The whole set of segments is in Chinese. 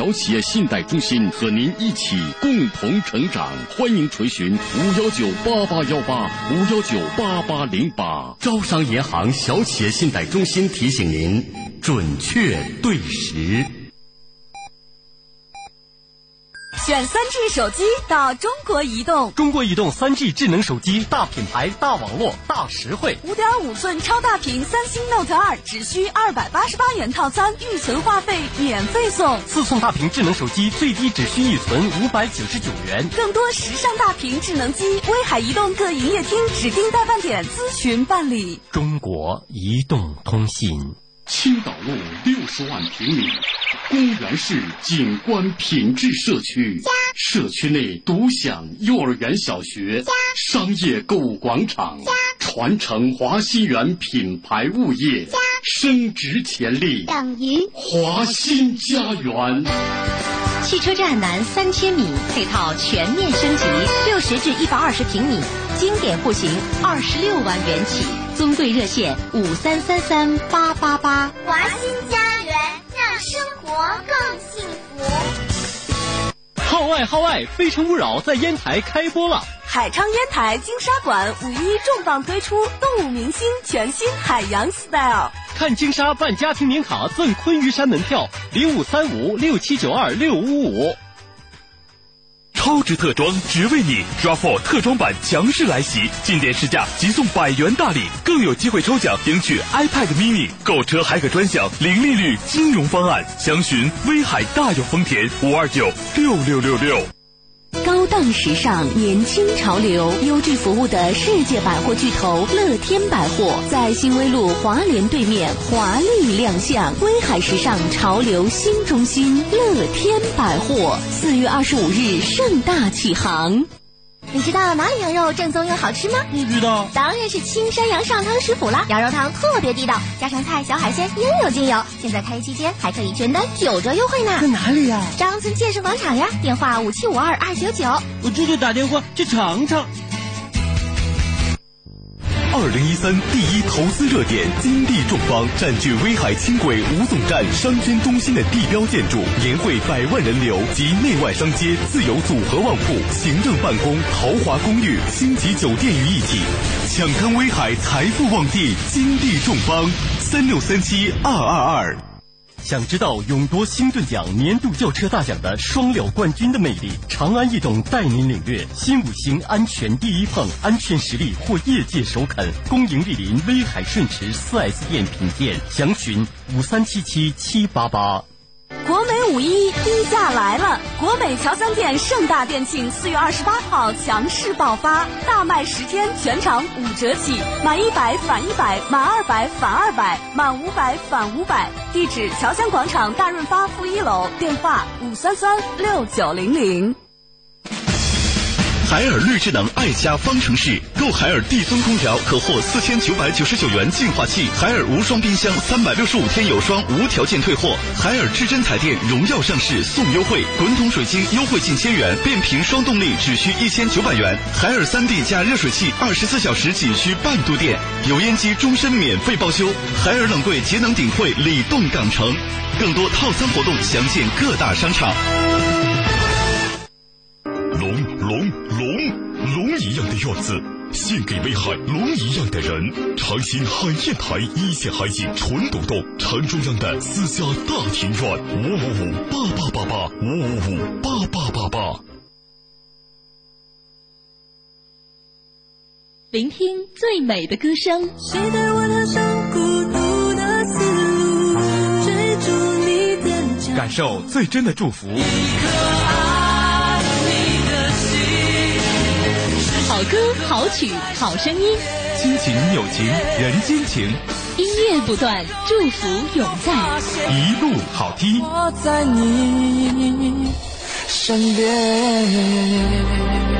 小企业信贷中心和您一起共同成长。欢迎垂询五幺九八八幺八五幺九八八零八。招商银行小企业信贷中心提醒您：准确对时。选三 G 手机到中国移动，中国移动三 G 智能手机，大品牌、大网络、大实惠。五点五寸超大屏三星 Note 二只需二百八十八元套餐，预存话费免费送。四寸大屏智能手机最低只需预存五百九十九元。更多时尚大屏智能机，威海移动各营业厅指定代办点咨询办理。中国移动通信。青岛路六十万平米，公园式景观品质社区，社区内独享幼儿园、小学，商业购物广场，传承华新园品牌物业，升值潜力等于华新家园。汽车站南三千米，配套全面升级，六十至一百二十平米，经典户型二十六万元起。尊贵热线五三三三八八八。华新家园，让生活更幸福。号外号外！《非诚勿扰》在烟台开播了。海昌烟台金沙馆五一重磅推出动物明星全新海洋 style，看金沙办家庭年卡赠昆玉山门票，零五三五六七九二六五五。超值特装，只为你！RAV4 特装版强势来袭，进店试驾即送百元大礼，更有机会抽奖赢取 iPad mini，购车还可专享零利率金融方案。详询威海大有丰田五二九六六六六。高档时尚，年轻潮流，优质服务的世界百货巨头乐天百货，在新威路华联对面华丽亮相，威海时尚潮流新中心乐天百货，四月二十五日盛大启航。你知道哪里羊肉正宗又好吃吗？不知道，当然是青山羊上汤食府啦！羊肉汤特别地道，家常菜、小海鲜应有尽有。现在开业期间还可以全单九折优惠呢。在哪里呀？张村建设广场呀，电话五七五二二九九。我这就打电话去尝尝。二零一三第一投资热点金地众邦占据威海轻轨五总站商圈中心的地标建筑，年会百万人流及内外商街自由组合旺铺、行政办公、豪华公寓、星级酒店于一体，抢滩威海财富旺地金地众邦三六三七二二二。想知道勇夺星盾奖年度轿车大奖的双料冠军的魅力？长安逸动带您领略新五星安全第一碰，安全实力获业界首肯。恭迎莅临威海顺驰 4S 店品鉴，详询五三七七七八八。国美五一低价来了！国美乔三店盛大店庆，四月二十八号强势爆发，大卖十天，全场五折起，满一百返一百，满二百返二百，满五百返五百。地址：乔香广场大润发负一楼，电话五三三六九零零。海尔绿智能爱家方程式，购海尔帝尊空调可获四千九百九十九元净化器，海尔无霜冰箱三百六十五天有霜无条件退货，海尔至臻彩电荣耀上市送优惠，滚筒水晶优惠近千元，变频双动力只需一千九百元，海尔三 D 加热水器二十四小时仅需半度电，油烟机终身免费报修，海尔冷柜节能顶会礼动港城，更多套餐活动详见各大商场。龙龙龙龙一样的院子，献给威海龙一样的人。长兴海晏台一线海景纯独栋，城中央的私家大庭院，五五五八八八八，五五五八八八八。聆听最美的歌声，谁带我踏上孤独的丝路，追逐你的脚感受最真的祝福。一颗好歌、好曲、好声音，亲情、友情、人间情，音乐不断，祝福永在。一路好听。我在你身边。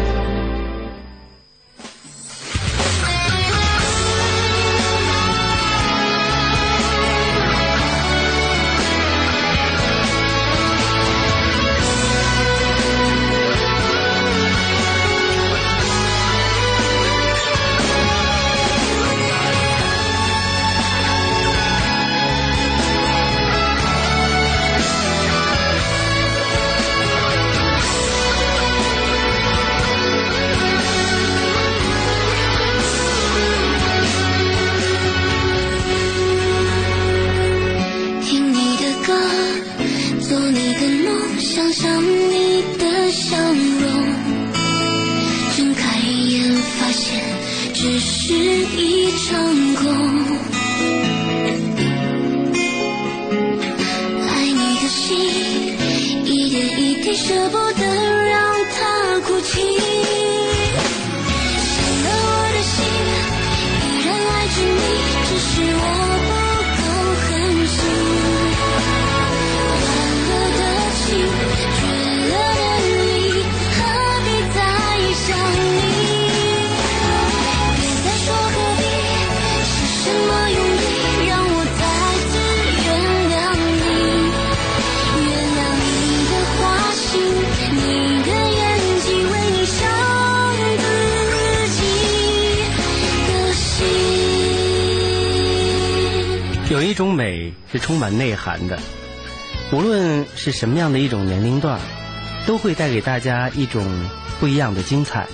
充满内涵的，无论是什么样的一种年龄段，都会带给大家一种不一样的精彩。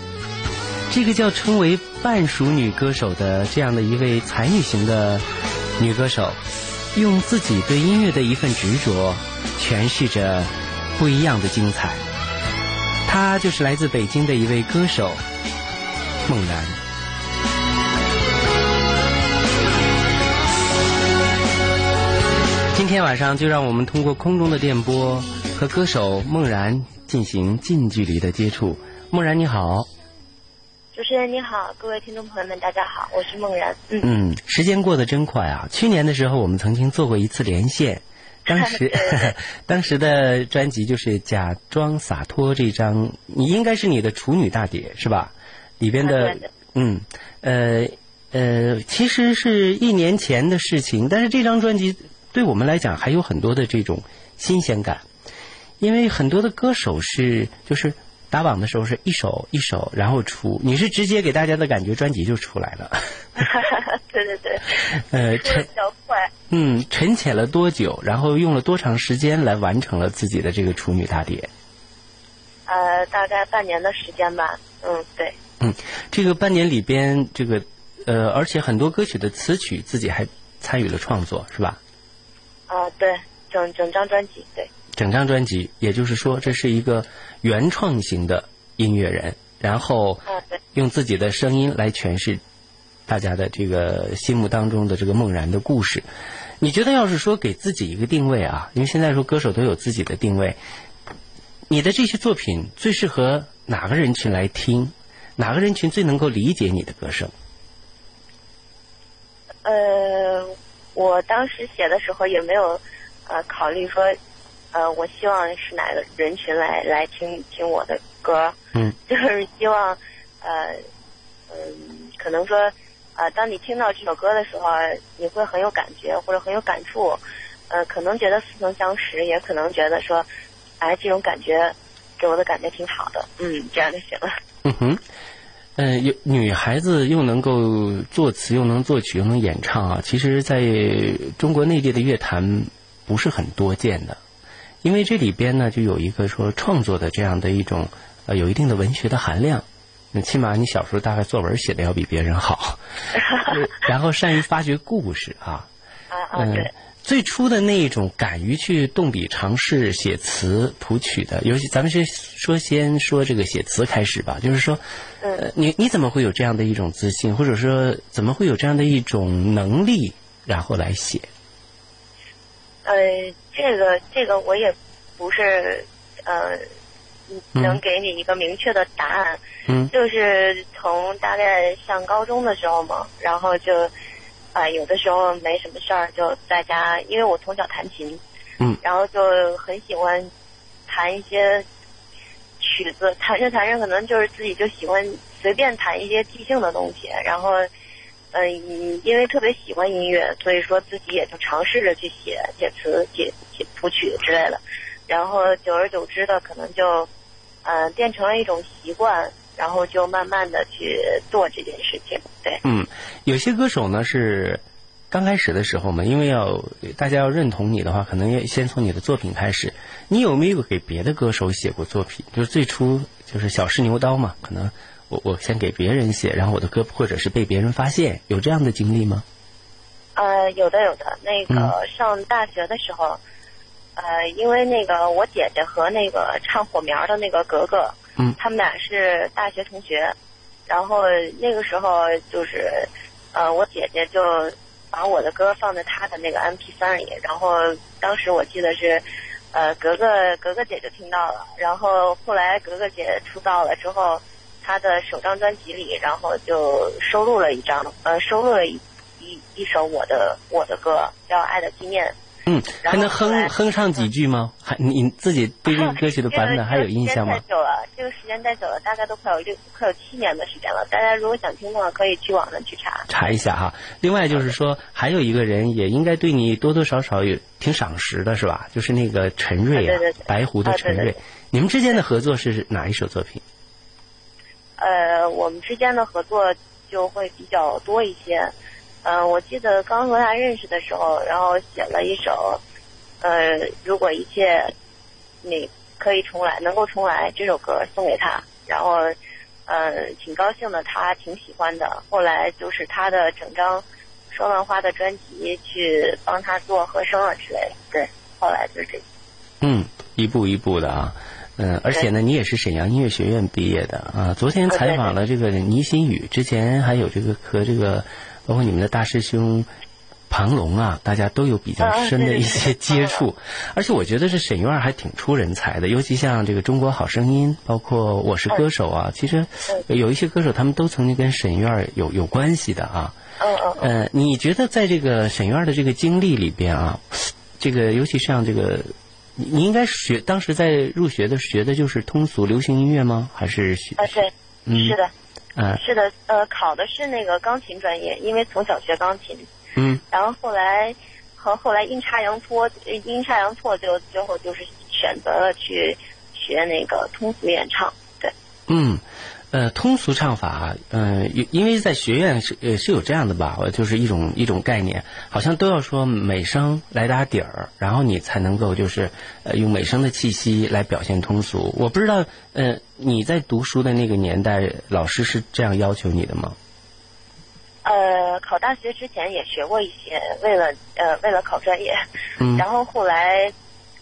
这个叫称为半熟女歌手的这样的一位才女型的女歌手，用自己对音乐的一份执着，诠释着不一样的精彩。她就是来自北京的一位歌手孟然。今天晚上就让我们通过空中的电波和歌手梦然进行近距离的接触。梦然你好，主持人你好，各位听众朋友们，大家好，我是梦然。嗯，嗯，时间过得真快啊！去年的时候我们曾经做过一次连线，当时 当时的专辑就是《假装洒脱》这张，你应该是你的处女大碟是吧？里边的嗯呃呃，其实是一年前的事情，但是这张专辑对我们来讲还有很多的这种新鲜感，因为很多的歌手是就是打榜的时候是一首一首然后出，你是直接给大家的感觉专辑就出来了，对对对，呃，说的沉比较快。嗯沉潜了多久，然后用了多长时间来完成了自己的这个处女大碟？呃，大概半年的时间吧。嗯，对，嗯，这个半年里边，这个呃，而且很多歌曲的词曲自己还参与了创作，是吧？啊、对，整整张专辑，对，整张专辑，也就是说，这是一个原创型的音乐人，然后用自己的声音来诠释大家的这个心目当中的这个梦然的故事。你觉得，要是说给自己一个定位啊，因为现在说歌手都有自己的定位，你的这些作品最适合哪个人群来听？哪个人群最能够理解你的歌声？呃，我当时写的时候也没有呃考虑说，呃，我希望是哪个人群来来听听我的歌，嗯，就是希望呃嗯、可能说呃，当你听到这首歌的时候，你会很有感觉或者很有感触，呃，可能觉得似曾相识，也可能觉得说，哎，这种感觉给我的感觉挺好的，嗯，这样就行了。嗯哼，呃，有女孩子又能够作词，又能作曲，又能演唱啊，其实在中国内地的乐坛不是很多见的，因为这里边呢就有一个说创作的这样的一种呃有一定的文学的含量。那起码你小时候大概作文写的要比别人好，呃然后善于发掘故事啊，啊啊，嗯对，，最初的那一种敢于去动笔尝试写词谱曲的，尤其咱们是说先说这个写词开始吧，就是说，呃，你你怎么会有这样的一种自信，或者说怎么会有这样的一种能力，然后来写？呃，这个这个我也不是呃能给你一个明确的答案，嗯。就是从大概上高中的时候嘛，然后就啊、有的时候没什么事儿就在家，因为我从小弹琴，嗯然后就很喜欢弹一些曲子，弹着弹着可能就是自己就喜欢随便弹一些即兴的东西，然后。嗯，因为特别喜欢音乐，所以说自己也就尝试着去写写词、写写谱曲之类的，然后久而久之的，可能就，呃，变成了一种习惯，然后就慢慢的去做这件事情。对，嗯，有些歌手呢是刚开始的时候嘛，因为要大家要认同你的话，可能要先从你的作品开始。你有没有给别的歌手写过作品？就是最初就是小试牛刀嘛，可能我我先给别人写，然后我的歌或者是被别人发现，有这样的经历吗？呃，有的有的，那个嗯上大学的时候，呃，因为那个我姐姐和那个唱火苗的那个格格，嗯，他们俩是大学同学，然后那个时候就是，呃，我姐姐就把我的歌放在她的那个 M P 三里，然后当时我记得是，呃，格格格格姐就听到了，然后后来格格姐出道了之后，她的首张专辑里，然后就收录了一张，呃，收录了一一一首我的我的歌，叫《爱的纪念》。嗯，还能哼哼上几句吗？还你自己对这个歌曲的版本 还有印象吗这个太？久了，这个时间太久了，大概都快有六快有七年的时间了。大家如果想听的话，可以去网上去查。查一下哈。另外就是说，还有一个人也应该对你多多少少有挺赏识的是吧？就是那个陈瑞啊，啊对对对白狐的陈瑞。你们之间的合作是哪一首作品？呃，我们之间的合作就会比较多一些。嗯、我记得刚和他认识的时候，然后写了一首，呃，如果一切你可以重来，能够重来这首歌送给他，然后，呃，挺高兴的，他挺喜欢的。后来就是他的整张双浪花的专辑去帮他做和声啊之类的，对，后来就是这。嗯，一步一步的啊。嗯，而且呢，你也是沈阳音乐学院毕业的啊。昨天采访了这个倪新宇，之前还有这个和这个包括你们的大师兄庞龙啊，大家都有比较深的一些接触。而且我觉得这沈院还挺出人才的，尤其像这个《中国好声音》，包括《我是歌手》啊，其实有一些歌手他们都曾经跟沈院有有关系的啊。嗯嗯呃，你觉得在这个沈院的这个经历里边啊，这个尤其像这个，你你应该学当时在入学的学的就是通俗流行音乐吗？还是学？啊，对，嗯，是的。嗯是的，呃，考的是那个钢琴专业，因为从小学钢琴，嗯然后后来和后来阴差阳错，呃阴差阳错就最后就是选择了去学那个通俗演唱，对，嗯。呃，通俗唱法，呃，因因为在学院是呃是有这样的吧，呃就是一种一种概念，好像都要说美声来打底儿，然后你才能够就是呃用美声的气息来表现通俗。我不知道，呃，你在读书的那个年代，老师是这样要求你的吗？呃，考大学之前也学过一些，为了呃为了考专业，嗯。然后后来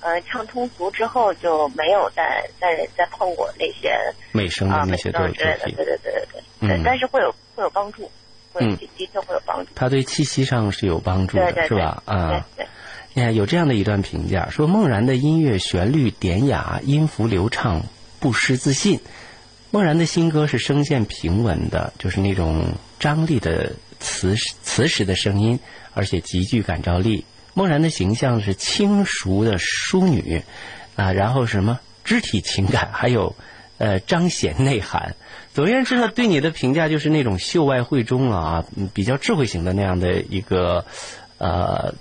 呃唱通俗之后就没有再再再碰过那些美声的啊那些对，对对对对，嗯对，但是会有会有帮助，会嗯。的的确会有帮助，他对气息上是有帮助的，对对对是吧？啊，对对。你看有这样的一段评价，说孟然的音乐旋律典雅，音符流畅，不失自信。孟然的新歌是声线平稳的，就是那种张力的磁磁石的声音，而且极具感召力。孟然的形象是轻熟的淑女，啊，然后什么肢体情感，还有呃彰显内涵。总而言之呢，对你的评价就是那种秀外慧中啊，比较智慧型的那样的一个呃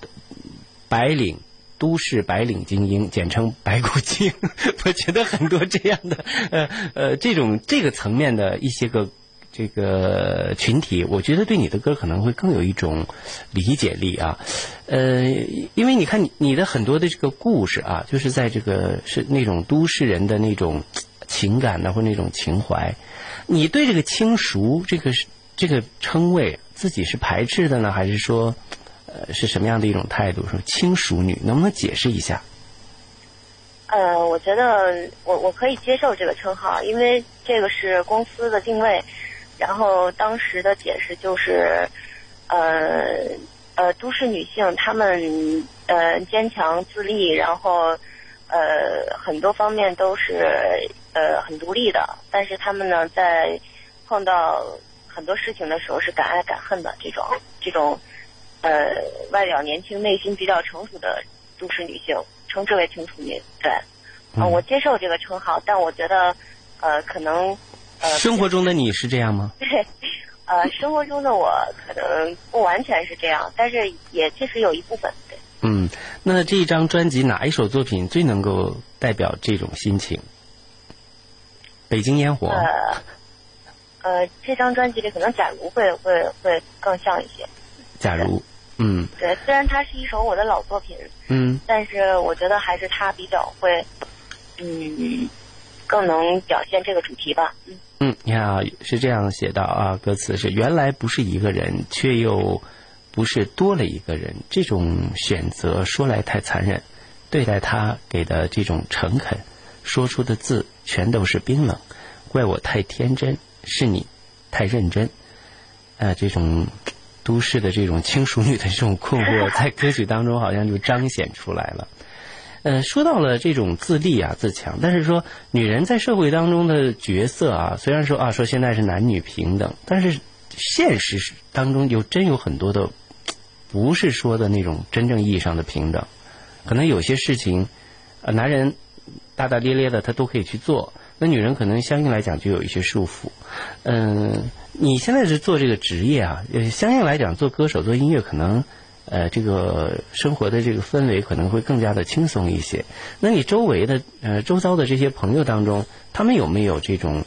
白领。都市白领精英，简称白骨精。我觉得很多这样的，呃呃，这种这个层面的一些个这个群体，我觉得对你的歌可能会更有一种理解力啊。呃，因为你看你你的很多的这个故事啊，就是在这个是那种都市人的那种情感呢，或那种情怀。你对这个轻熟这个这个称谓，自己是排斥的呢，还是说？呃，是什么样的一种态度？说轻熟女，能不能解释一下？呃，我觉得我我可以接受这个称号，因为这个是公司的定位。然后当时的解释就是，呃呃，都市女性她们呃坚强自立，然后呃很多方面都是呃很独立的，但是她们呢在碰到很多事情的时候是敢爱敢恨的这种这种。呃，外表年轻、内心比较成熟的都市女性，称之为轻熟女。对，啊、嗯我接受这个称号，但我觉得，呃，可能，呃，生活中的你是这样吗？对，呃，生活中的我可能不完全是这样，但是也确实有一部分。对，嗯，那这一张专辑哪一首作品最能够代表这种心情？北京烟火。呃，呃，这张专辑里可能假如会会会更像一些。假如。嗯，对，虽然它是一首我的老作品，嗯，但是我觉得还是它比较会，嗯，更能表现这个主题吧。嗯，嗯，你看啊，是这样写到啊，歌词是原来不是一个人，却又不是多了一个人，这种选择说来太残忍，对待他给的这种诚恳，说出的字全都是冰冷。怪我太天真，是你太认真。呃，这种都市的这种轻熟女的这种困惑，在歌曲当中好像就彰显出来了。呃，说到了这种自立啊、自强，但是说女人在社会当中的角色啊，虽然说啊说现在是男女平等，但是现实当中有真有很多的，不是说的那种真正意义上的平等。可能有些事情，呃，男人大大咧咧的他都可以去做，那女人可能相应来讲就有一些束缚。嗯，你现在是做这个职业啊，呃，相应来讲做歌手、做音乐可能。呃，这个生活的这个氛围可能会更加的轻松一些。那你周围的呃周遭的这些朋友当中，他们有没有这种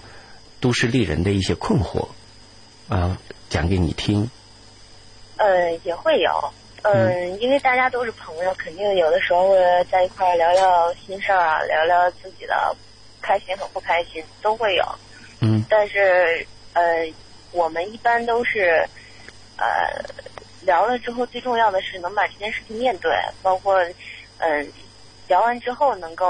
都市丽人的一些困惑啊？讲给你听。嗯，也会有。嗯，因为大家都是朋友，肯定有的时候会在一块聊聊心事儿啊，聊聊自己的开心和不开心，都会有。嗯。但是呃，我们一般都是呃。聊了之后，最重要的是能把这件事情面对，包括，嗯，聊完之后能够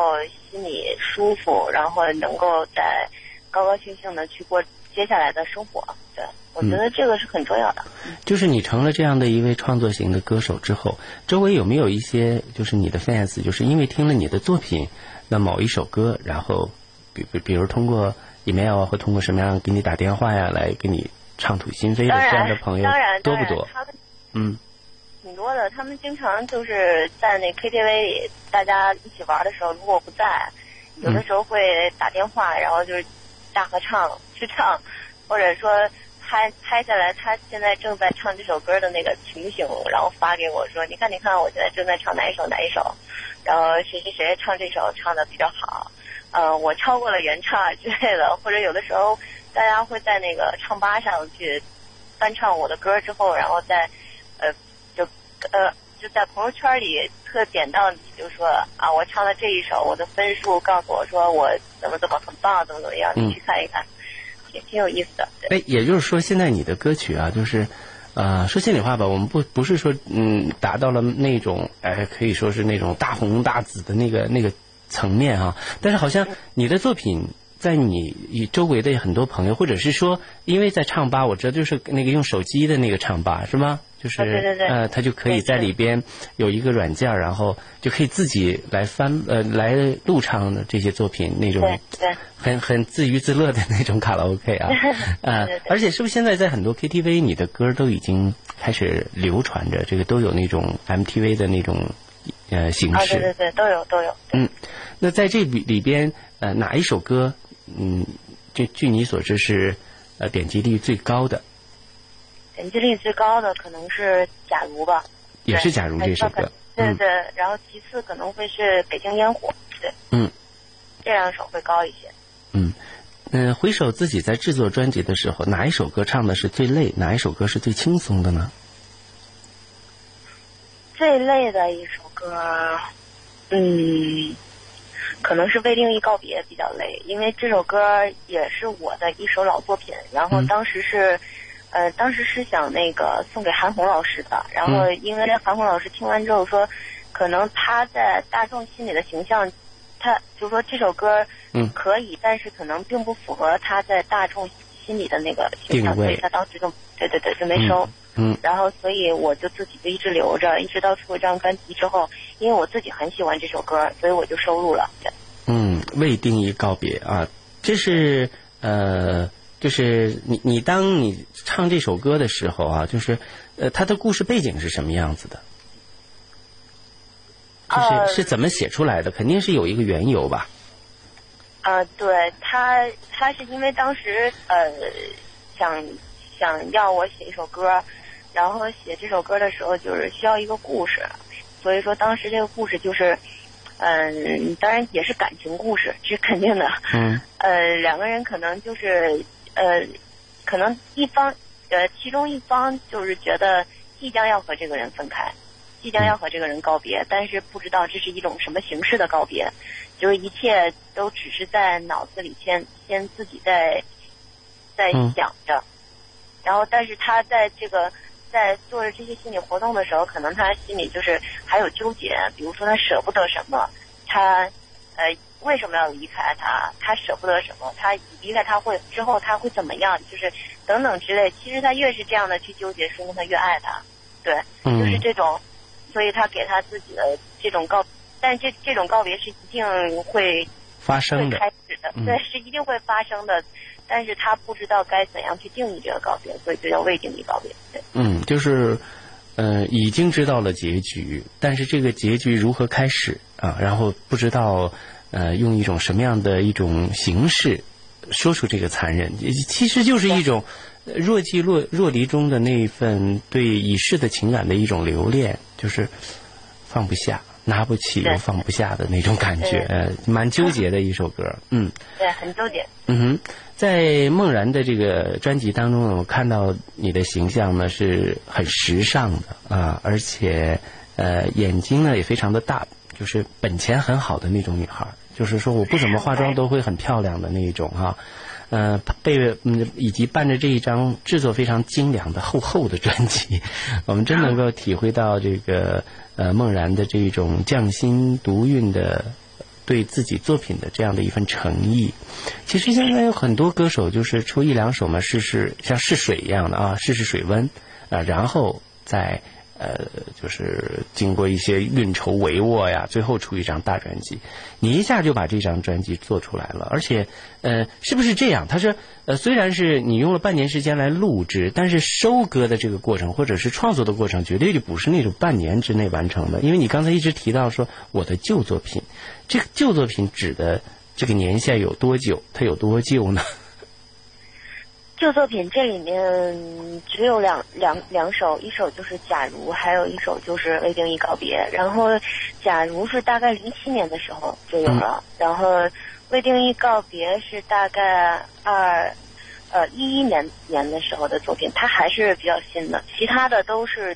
心里舒服，然后能够再高高兴兴的去过接下来的生活。对，我觉得这个是很重要的。就是你成了这样的一位创作型的歌手之后，周围有没有一些就是你的 fans，就是因为听了你的作品，那某一首歌，然后比比比如通过 email 啊，或通过什么样给你打电话呀，来给你畅吐心扉的这样的朋友多不多？嗯，挺多的。他们经常就是在那 KTV 里，大家一起玩的时候，如果我不在，有的时候会打电话，然后就是大合唱、去唱，或者说拍拍下来他现在正在唱这首歌的那个情形，然后发给我说：“你看，你看，我现在正在唱哪一首哪一首，然后谁谁谁唱这首唱的比较好，呃，我超过了原唱之类的。”或者有的时候大家会在那个唱吧上去翻唱我的歌之后，然后再。呃，就呃就在朋友圈里特点到你，就说啊，我唱了这一首，我的分数告诉我说我怎么怎么很棒，怎么怎么样，你去看一看，也挺有意思的。哎，也就是说，现在你的歌曲啊，就是呃，说心里话吧，我们不不是说嗯达到了那种哎，可以说是那种大红大紫的那个那个层面啊，但是好像你的作品在你周围的很多朋友，或者是说，因为在唱吧，我知道就是那个用手机的那个唱吧，是吗？就是呃，他就可以在里边有一个软件，然后就可以自己来翻呃来录唱的这些作品，那种很很自娱自乐的那种卡拉 OK 啊，呃，而且是不是现在在很多 KTV，你的歌都已经开始流传着，这个都有那种 MTV 的那种呃形式，对对对，都有都有。嗯，那在这里里边呃哪一首歌嗯，据据你所知是呃点击率最高的？点击率最高的可能是《假如》吧，也是《假如》这首歌。对对，然后其次可能会是《北京烟火》。对，嗯，这两首会高一些。嗯，嗯，回首自己在制作专辑的时候，哪一首歌唱的是最累？哪一首歌是最轻松的呢？最累的一首歌，嗯，可能是《为另一告别》比较累，因为这首歌也是我的一首老作品，然后当时是。呃，当时是想那个送给韩红老师的，然后因为韩红老师听完之后说，可能他在大众心里的形象，他就说这首歌嗯可以，但是可能并不符合他在大众心里的那个形象，所以他当时就对对对就没收。嗯，然后所以我就自己就一直留着，一直到出了这张专辑之后，因为我自己很喜欢这首歌，所以我就收录了。嗯，未定义告别啊，这是呃。就是你，你当你唱这首歌的时候啊，就是呃，它的故事背景是什么样子的？就是是怎么写出来的？肯定是有一个缘由吧？啊，对他，他是因为当时呃，想想要我写一首歌，然后写这首歌的时候就是需要一个故事，所以说当时这个故事就是，嗯，当然也是感情故事，这是肯定的。嗯。呃，两个人可能就是。呃，可能一方，呃，其中一方就是觉得即将要和这个人分开，即将要和这个人告别，但是不知道这是一种什么形式的告别，就是一切都只是在脑子里先先自己在在想着，然后但是他在这个在做着这些心理活动的时候，可能他心里就是还有纠结，比如说他舍不得什么，他呃为什么要离开他？他舍不得什么？他离开他会之后他会怎么样？就是等等之类。其实他越是这样的去纠结，说明他越爱他。对，嗯就是这种，所以他给他自己的这种告，但这这种告别是一定会发生的会开始的，是一定会发生的。但是他不知道该怎样去定义这个告别，所以就叫未定义告别。对，嗯，就是，呃，已经知道了结局，但是这个结局如何开始啊？然后不知道，呃，用一种什么样的一种形式说出这个残忍，其实就是一种呃若即若若离中的那一份对已逝的情感的一种留恋，就是放不下、拿不起又放不下的那种感觉，呃，蛮纠结的一首歌，嗯。对，很纠结。嗯哼，在梦然的这个专辑当中呢，我看到你的形象呢是很时尚的啊，而且呃眼睛呢也非常的大，就是本钱很好的那种女孩，就是说我不怎么化妆都会很漂亮的那一种哈、呃，背嗯以及伴着这一张制作非常精良的厚厚的专辑，我们真能够体会到这个呃梦然的这种匠心独运的对自己作品的这样的一份诚意。其实现在有很多歌手就是出一两首嘛，试试像试水一样的啊，试试水温啊，然后再呃就是经过一些运筹帷幄呀，最后出一张大专辑。你一下就把这张专辑做出来了，而且呃是不是这样？他说呃虽然是你用了半年时间来录制，但是收割的这个过程或者是创作的过程，绝对就不是那种半年之内完成的。因为你刚才一直提到说我的旧作品，这个旧作品指的这个年限有多久？它有多旧呢？旧作品这里面只有两两两首，一首就是《假如》，还有一首就是《未定义告别》。然后，《假如》是大概零七年的时候就有了，然后《未定义告别》是大概二呃一一年年的时候的作品，它还是比较新的。其他的都是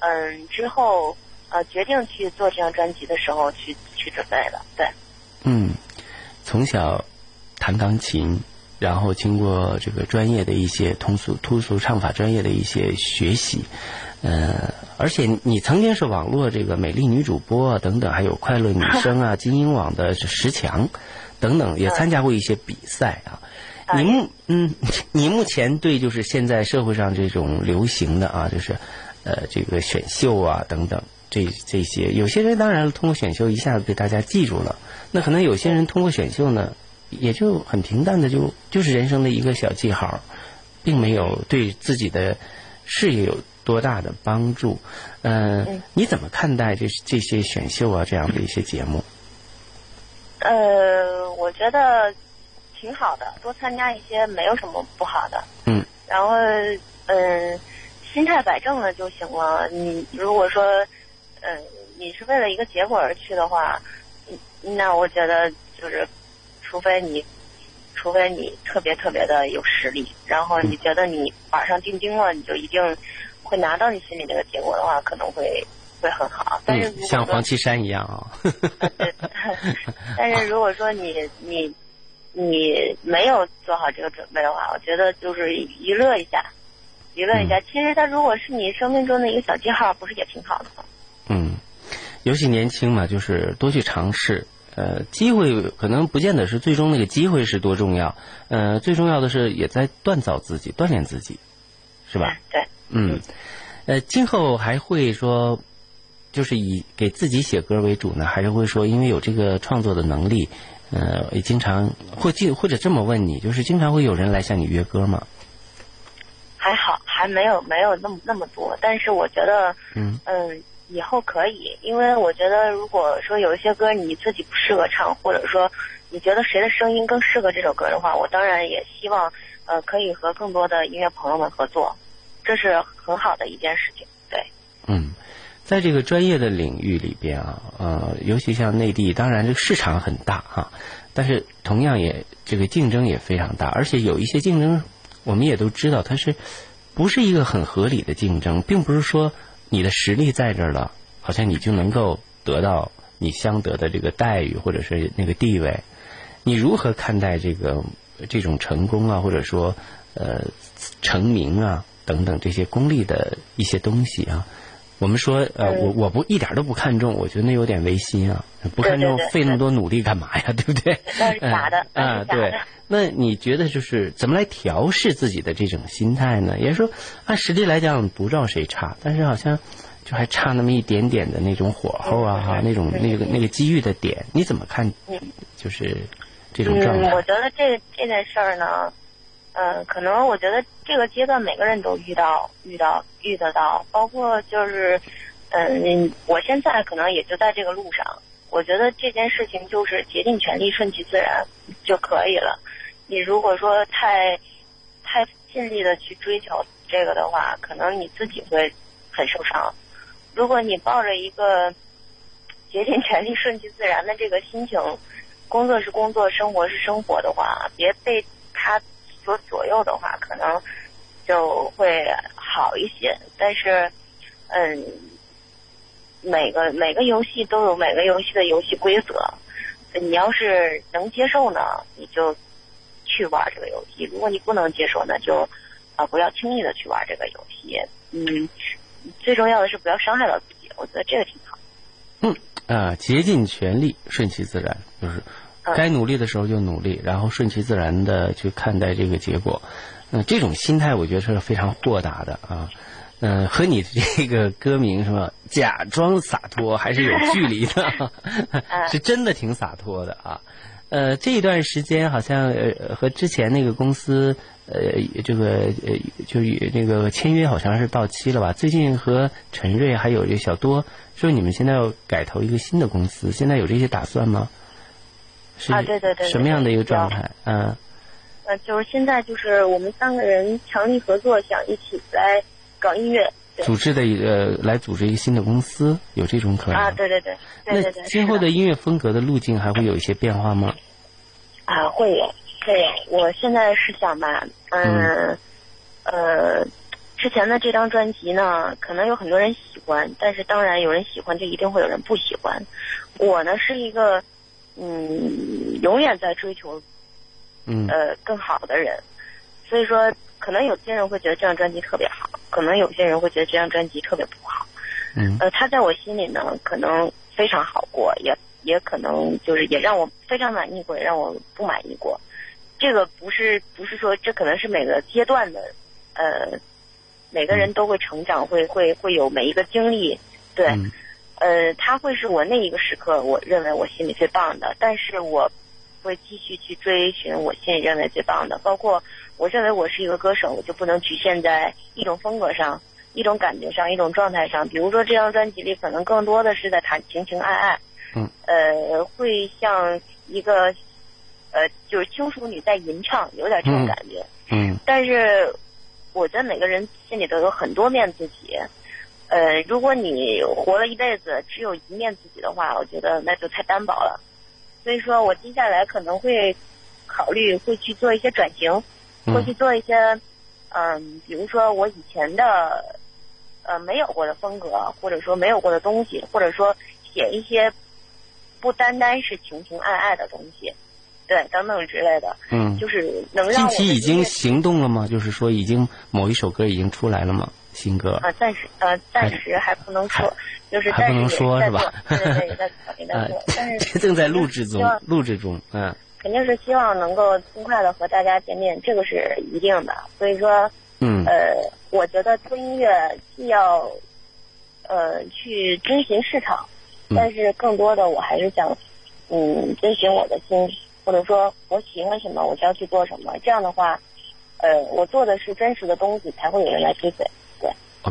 嗯之后呃决定去做这张专辑的时候去去准备的，对。嗯，从小弹钢琴，然后经过这个专业的一些通俗通俗唱法专业的一些学习，呃，而且你曾经是网络这个美丽女主播啊等等，还有快乐女声啊、金鹰网的十强等等，也参加过一些比赛啊。你目嗯，你目前对就是现在社会上这种流行的啊，就是呃这个选秀啊等等。这这些有些人当然通过选秀一下子被大家记住了，那可能有些人通过选秀呢，也就很平淡的就就是人生的一个小记号，并没有对自己的事业有多大的帮助。呃，你怎么看待这这些选秀啊这样的一些节目？呃，我觉得挺好的，多参加一些没有什么不好的。嗯。然后，嗯、心态摆正了就行了。你如果说，嗯、你是为了一个结果而去的话，嗯那我觉得就是，除非你，除非你特别特别的有实力，然后你觉得你板上钉钉了，你就一定会拿到你心里那个结果的话，可能会会很好。但是嗯，像黄绮珊一样啊。但是如果说你你你没有做好这个准备的话，我觉得就是娱乐一下，娱乐一下。其实它如果是你生命中的一个小记号，不是也挺好的吗？嗯，尤其年轻嘛，就是多去尝试。呃，机会可能不见得是最终那个机会是多重要，呃，最重要的是也在锻造自己、锻炼自己，是吧？对。嗯，呃，今后还会说，就是以给自己写歌为主呢，还是会说，因为有这个创作的能力，呃，也经常会经或者这么问你，就是经常会有人来向你约歌吗？还好，还没有没有那么那么多，但是我觉得，嗯嗯，以后可以，因为我觉得如果说有一些歌你自己不适合唱，或者说你觉得谁的声音更适合这首歌的话，我当然也希望呃可以和更多的音乐朋友们合作，这是很好的一件事情。对，嗯，在这个专业的领域里边啊，呃，尤其像内地，当然这个市场很大哈、但是同样也这个竞争也非常大，而且有一些竞争，我们也都知道它是不是一个很合理的竞争，并不是说你的实力在这儿了，好像你就能够得到你相得的这个待遇或者是那个地位。你如何看待这个这种成功啊，或者说呃成名啊，等等这些功利的一些东西啊。我们说，呃，我我不一点都不看重，我觉得那有点违心啊，不看重费那么多努力干嘛呀？对不对？那是假的，那啊，对。。那你觉得就是怎么来调试自己的这种心态呢？也就是说，按实力来讲不知道谁差，但是好像就还差那么一点点的那种火候啊，哈，那种那个那个机遇的点，你怎么看？就是这种状嗯，态我。觉得这这件事儿呢，嗯，可能我觉得这个阶段每个人都遇到、遇到、遇得到，包括就是，嗯，我现在可能也就在这个路上。我觉得这件事情就是竭尽全力、顺其自然就可以了。你如果说太太尽力的去追求这个的话，可能你自己会很受伤。如果你抱着一个竭尽全力、顺其自然的这个心情，工作是工作，生活是生活的话，别被他所左右的话，可能就会好一些。但是，嗯，每个每个游戏都有每个游戏的游戏规则，你要是能接受呢，你就去玩这个游戏；如果你不能接受呢，就啊、不要轻易的去玩这个游戏。嗯，最重要的是不要伤害到自己，我觉得这个挺好。嗯啊，竭尽全力，顺其自然，就是该努力的时候就努力，然后顺其自然的去看待这个结果。嗯、这种心态我觉得是非常豁达的啊。嗯、和你这个歌名什么假装洒脱还是有距离的，是真的挺洒脱的啊。呃，这一段时间好像呃和之前那个公司呃这个呃就是那个签约好像是到期了吧？最近和陈瑞还有这小多说你们现在要改投一个新的公司，现在有这些打算吗？是啊对对对对什么样的一个状态？嗯呃，就是现在就是我们三个人强力合作，想一起来搞音乐。组织的一个来组织一个新的公司，有这种可能？啊，对对对，对对对。那今后的的音乐风格的路径还会有一些变化吗？啊，会有会有。我现在是想吧，嗯，呃，之前的这张专辑呢，可能有很多人喜欢，但是当然有人喜欢，就一定会有人不喜欢。我呢是一个，嗯，永远在追求嗯呃更好的人，所以说可能有些人会觉得这张专辑特别好，可能有些人会觉得这张专辑特别不好。嗯呃，他在我心里呢，可能非常好过，也也可能就是也让我非常满意过，也让我不满意过。这个不是不是说这可能是每个阶段的，呃，每个人都会成长，会会会有每一个经历，对，嗯呃，他会是我那一个时刻，我认为我心里最棒的，但是我会继续去追寻我心里认为最棒的，包括我认为我是一个歌手，我就不能局限在一种风格上、一种感觉上、一种状态上。比如说这张专辑里，可能更多的是在谈情情爱爱，嗯，呃，会像一个呃，就是轻熟女在吟唱，有点这种感觉。嗯但是我觉得每个人心里都有很多面自己。呃，如果你活了一辈子只有一面自己的话，我觉得那就太单薄了。所以说我接下来可能会考虑会去做一些转型，嗯会去做一些，嗯，比如说我以前的呃没有过的风格，或者说没有过的东西，或者说写一些不单单是情情爱爱的东西，对，等等之类的，嗯，就是能让近期已经行动了吗？就是说已经某一首歌已经出来了吗？新歌？啊，暂时呃，暂时还不能说，就是还不能说是吧对对对，也在 考虑在但是 这正在录制中，录制中，嗯肯定是希望能够尽快的和大家见面，这个是一定的。所以说，嗯呃，我觉得做音乐既要呃去遵循市场，嗯但是更多的我还是想嗯遵循我的心，或者说我喜欢什么我就要去做什么。这样的话，呃，我做的是真实的东西，才会有人来追随。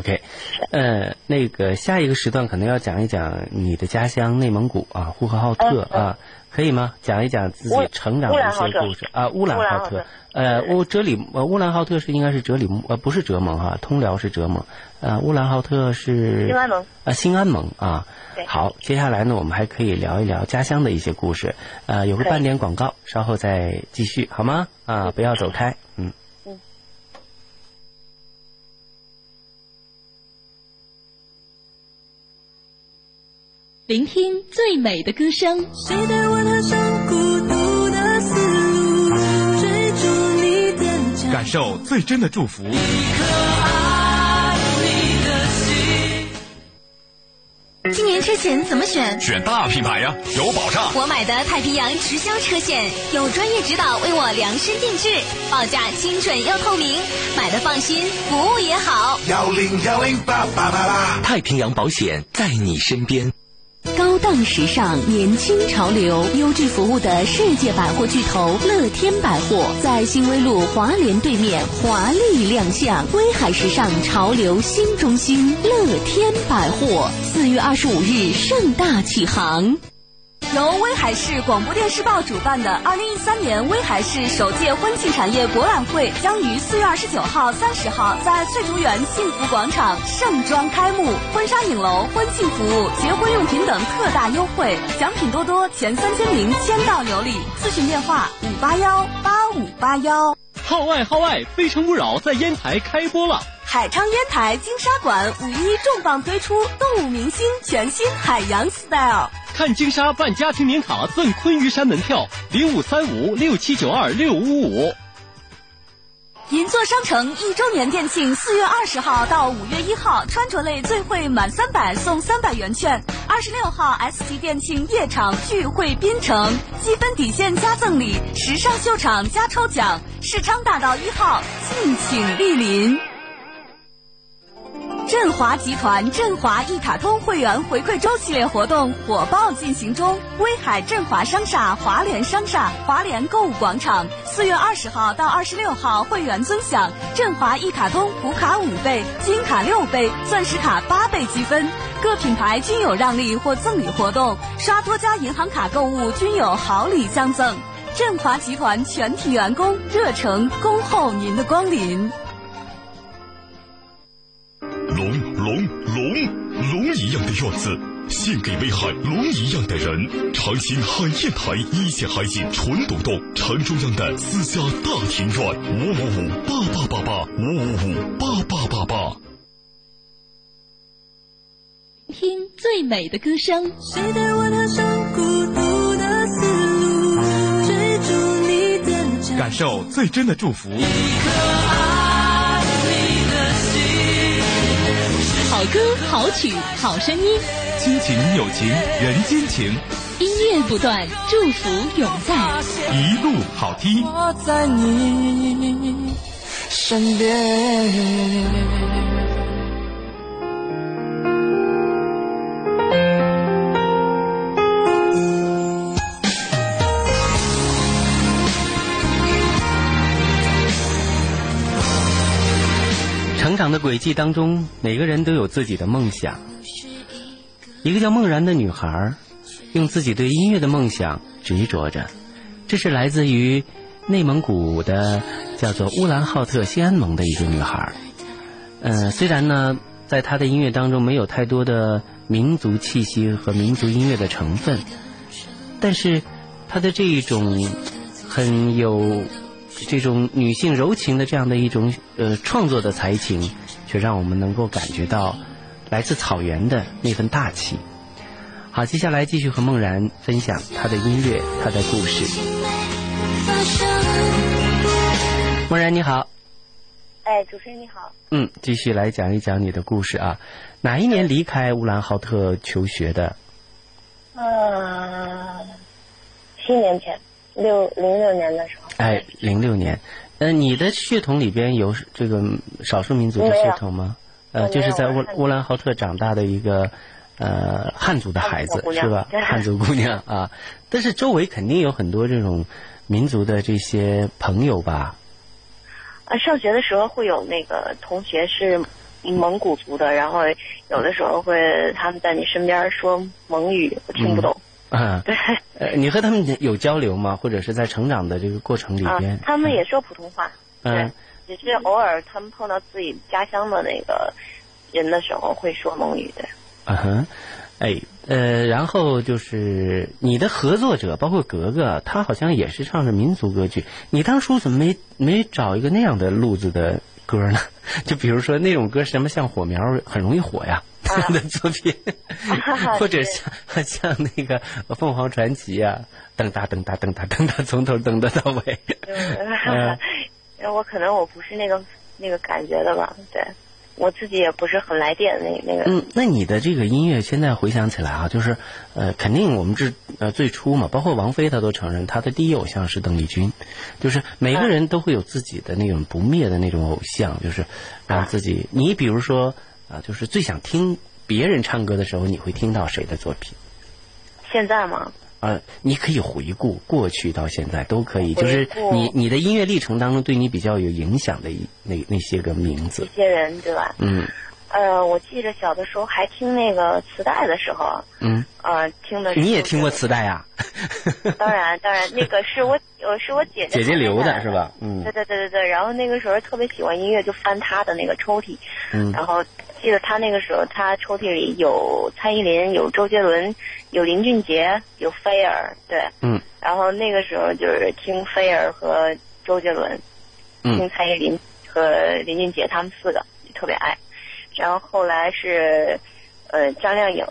对。，OK，呃，那个下一个时段可能要讲一讲你的家乡内蒙古啊，呼和浩特嗯啊，可以吗？讲一讲自己成长的一些故事啊，乌兰浩特呃，乌哲里呃乌兰浩特是应该是哲里呃不是哲盟哈，通辽是哲盟，呃乌兰浩特是兴安盟啊新安盟啊。好，接下来呢，我们还可以聊一聊家乡的一些故事，呃，有个半点广告，稍后再继续好吗？啊，不要走开，嗯。聆听最美的歌声。感受最真的祝福。一颗爱你的心。今年车险怎么选？选大品牌呀有保障。我买的太平洋直销车险有专业指导为我量身定制。报价精准又透明买的放心服务也好。幺零幺零八八八八。太平洋保险在你身边。高档时尚，年轻潮流，优质服务的世界百货巨头乐天百货，在新威路华联对面华丽亮相，威海时尚潮流新中心乐天百货，四月二十五日盛大启航。由威海市广播电视报主办的二零一三年威海市首届婚庆产业博览会将于四月二十九号、三十号在翠竹园幸福广场盛装开幕。婚纱影楼、婚庆服务、结婚用品等特大优惠，奖品多多，前三千名签到有礼。咨询电话：五八幺八五八幺。号外号外，《非诚勿扰》在烟台开播了。海昌烟台金沙馆五一重磅推出动物明星全新海洋 style。看金沙办家庭年卡赠昆嵛山门票，零五三五六七九二六五五。银座商城一周年店庆，四月二十号到五月一号，穿着类最惠满三百送三百元券。二十六号 S 级店庆夜场聚会滨城，积分抵现加赠礼，时尚秀场加抽奖。世昌大道一号，敬请莅临。振华集团振华一卡通会员回馈周系列活动火爆进行中，威海振华商厦、华联商厦、华联购物广场，四月二十号到二十六号会员尊享振华一卡通普卡五倍、金卡六倍、钻石卡八倍积分，各品牌均有让利或赠礼活动，刷多家银行卡购物均有好礼相赠。振华集团全体员工热诚恭候您的光临。龙龙龙一样的院子，献给威海龙一样的人。长兴海燕台一线海景纯独栋，城中央的私家大庭院，五五五八八八八，五五五八八八八。听最美的歌声，谁带我踏上孤独的丝路，追逐你的脚感受最真的祝福。好歌、好曲、好声音，亲情、友情、人间情，音乐不断，祝福永在，一路好听。我在你身边。长的轨迹当中，每个人都有自己的梦想。一个叫梦然的女孩，用自己对音乐的梦想执着着。这是来自于内蒙古的叫做乌兰浩特西安盟的一个女孩。呃，虽然呢，在她的音乐当中没有太多的民族气息和民族音乐的成分，但是她的这一种很有。这种女性柔情的这样的一种呃创作的才情，却让我们能够感觉到来自草原的那份大气。好，接下来继续和梦然分享她的音乐，她的故事。梦然你好，哎，主持人你好，嗯，继续来讲一讲你的故事啊。哪一年离开乌兰浩特求学的？呃，七年前，六零六年的时候。哎，零六年，呃，你的血统里边有这个少数民族的血统吗？呃，就是在乌乌兰浩特长大的一个呃汉族的孩子是吧？汉族姑娘啊，但是周围肯定有很多这种民族的这些朋友吧？啊，上学的时候会有那个同学是蒙古族的，然后有的时候会他们在你身边说蒙语，我听不懂。啊，对，呃，你和他们有交流吗？或者是在成长的这个过程里边？啊，他们也说普通话，嗯，只是偶尔他们碰到自己家乡的那个人的时候会说蒙语的。嗯哼，哎，呃，然后就是你的合作者，包括格格，他好像也是唱着民族歌曲。你当初怎么没没找一个那样的路子的歌呢？就比如说那种歌，什么像火苗，很容易火呀。他的作品，或者像像那个凤凰传奇啊，噔哒噔哒噔哒噔哒，从头噔哒到尾。嗯，我可能我不是那个那个感觉的吧，对。我自己也不是很来电那那个。嗯，那你的这个音乐现在回想起来啊，就是呃，肯定我们这呃最初嘛，包括王菲她都承认，她的第一偶像是邓丽君，就是每个人都会有自己的那种不灭的那种偶像，就是让自己。你比如说啊，就是最想听别人唱歌的时候，你会听到谁的作品？现在吗？啊，你可以回顾过去到现在都可以，就是你你的音乐历程当中对你比较有影响的一那那些个名字，一些人对吧？嗯。呃，我记得小的时候还听那个磁带的时候，嗯，呃，听的。你也听过磁带呀？当然，当然，那个是我，呃，是我姐姐姐姐留的是吧？嗯。对对对对对，然后那个时候特别喜欢音乐，就翻她的那个抽屉，嗯，然后记得她那个时候，她抽屉里有蔡依林，有周杰伦，有林俊杰，有菲儿，对，嗯，然后那个时候就是听菲儿和周杰伦，嗯，听蔡依林和林俊杰他们四个，特别爱。然后后来是，呃，张靓颖，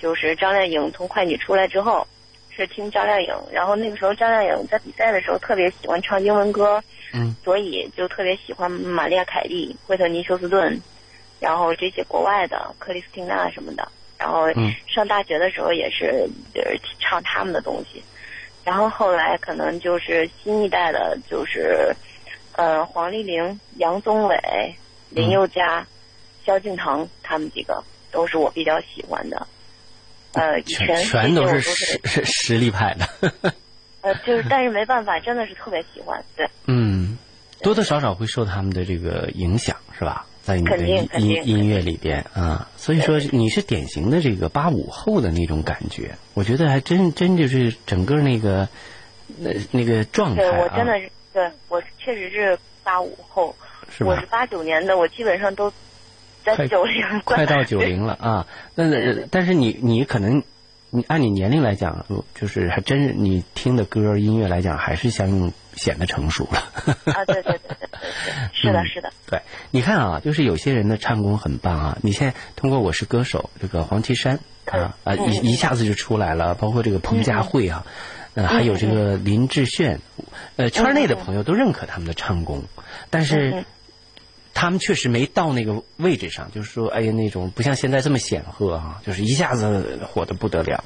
就是张靓颖从快女出来之后，是听张靓颖。然后那个时候张靓颖在比赛的时候特别喜欢唱英文歌，嗯，所以就特别喜欢玛丽亚凯莉、惠特尼休斯顿，然后这些国外的克里斯汀娜什么的。然后上大学的时候也是就是唱他们的东西。然后后来可能就是新一代的，就是呃黄丽玲、杨宗纬、林宥嘉。萧敬腾他们几个都是我比较喜欢的，呃，全全都是实实实力派的。呃，就是，但是没办法，真的是特别喜欢，对。嗯，多多少少会受他们的这个影响，是吧？在你的音音乐里边啊，所以说你是典型的这个八五后的那种感觉，我觉得还真真就是整个那个那那个状态啊。我真的是，对我确实是八五后，我是八九年的，我基本上都。快九零，快到九零了啊！那但是你你可能，你按你年龄来讲，就是还真是你听的歌音乐来讲，还是相应显得成熟了。啊，对对对对 对，是的，是的。对，你看啊，就是有些人的唱功很棒啊。你现在通过《我是歌手》，这个黄绮珊啊啊一一下子就出来了，包括这个彭佳慧啊，呃，还有这个林志炫，呃，圈内的朋友都认可他们的唱功，但是。他们确实没到那个位置上，就是说，哎呀，那种不像现在这么显赫啊，就是一下子火的不得了。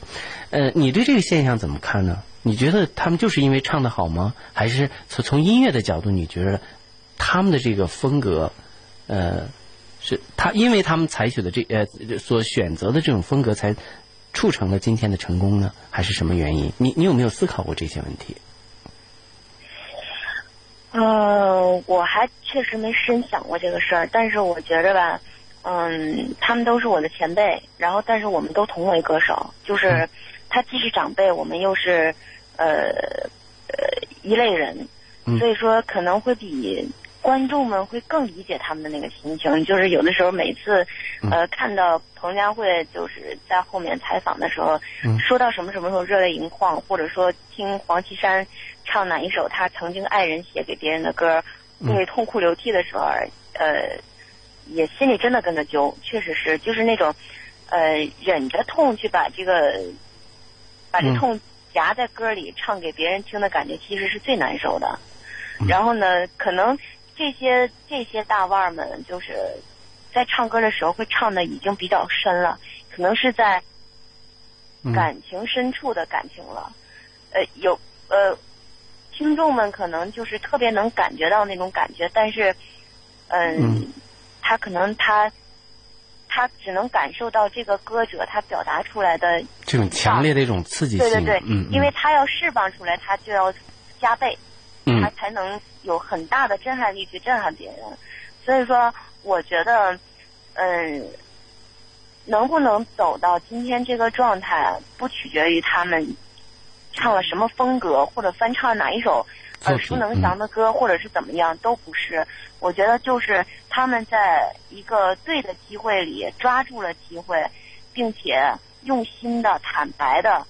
呃，你对这个现象怎么看呢？你觉得他们就是因为唱的好吗？还是从从音乐的角度，你觉得他们的这个风格，呃，是他因为他们采取的这呃所选择的这种风格，才促成了今天的成功呢？还是什么原因？你你有没有思考过这些问题？嗯，我还确实没深想过这个事儿，但是我觉着吧，嗯，他们都是我的前辈，然后但是我们都同为歌手，就是他既是长辈，我们又是呃呃一类人，所以说可能会比观众们会更理解他们的那个心情，就是有的时候每次呃看到彭佳慧就是在后面采访的时候，说到什么什么时候热泪盈眶，或者说听黄绮珊。唱哪一首她曾经爱人写给别人的歌，会痛哭流涕的时候，呃，也心里真的跟着揪，确实是，就是那种，呃，忍着痛去把这个，把这痛夹在歌里唱给别人听的感觉，其实是最难受的。然后呢，可能这些这些大腕儿们，就是在唱歌的时候会唱的已经比较深了，可能是在感情深处的感情了，呃，有呃。听众们可能就是特别能感觉到那种感觉，但是，嗯，他可能他他只能感受到这个歌者他表达出来的这种强烈的一种刺激性，对对对，嗯，因为他要释放出来，他就要加倍，嗯，他才能有很大的震撼力去震撼别人。所以说，我觉得，嗯，能不能走到今天这个状态，不取决于他们。唱了什么风格，或者翻唱哪一首耳熟能详的歌，或者是怎么样，都不是。我觉得就是他们在一个对的机会里抓住了机会，并且用心的、坦白的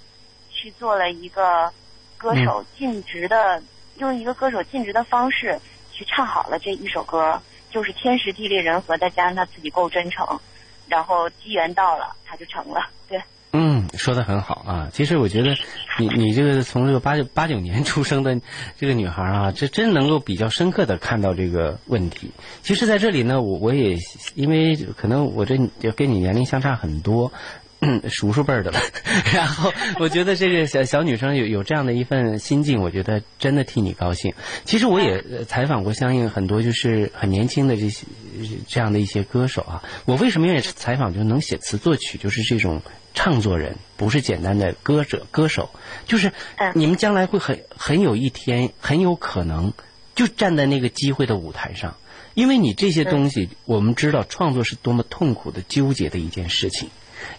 去做了一个歌手尽职的，用一个歌手尽职的方式去唱好了这一首歌，就是天时地利人和，再加上他自己够真诚，然后机缘到了，他就成了。对。嗯，说的很好啊。其实我觉得你你这个从这个八九八九年出生的这个女孩啊，这真能够比较深刻的看到这个问题。其实，在这里呢，我我也因为可能我这跟你年龄相差很多。叔叔辈儿的了，然后我觉得这个小小女生有有这样的一份心境，我觉得真的替你高兴。其实我也 采访过相应很多就是很年轻的这些这样的一些歌手啊。我为什么愿意采访？就是能写词作曲，就是这种唱作人，不是简单的歌者歌手。就是你们将来会很很有一天，很有可能就站在那个机会的舞台上，因为你这些东西，我们知道创作是多么痛苦的、纠结的一件事情。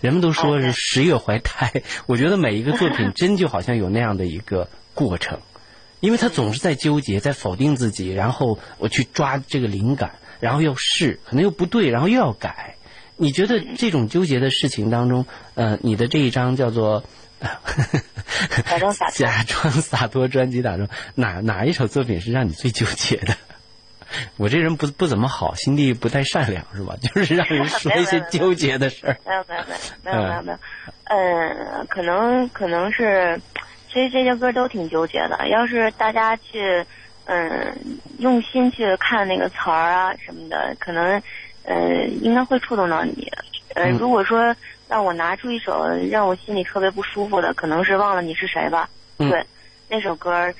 人们都说是十月怀胎，我觉得每一个作品 真就好像有那样的一个过程，因为他总是在纠结，在否定自己，然后我去抓这个灵感，然后又试，可能又不对，然后又要改。你觉得这种纠结的事情当中，呃，你的这一张叫做假装洒脱 假装洒脱专辑当中，哪哪一首作品是让你最纠结的？我这人不不怎么好，心地不太善良，是吧？就是让人说一些纠结的事儿。没有没有没有没有没有没有，嗯，可能可能是，其实这些歌都挺纠结的。要是大家去嗯用心去看那个词儿啊什么的，可能嗯应该会触动到你。呃，如果说让我拿出一首让我心里特别不舒服的，可能是忘了你是谁吧。对，那首歌。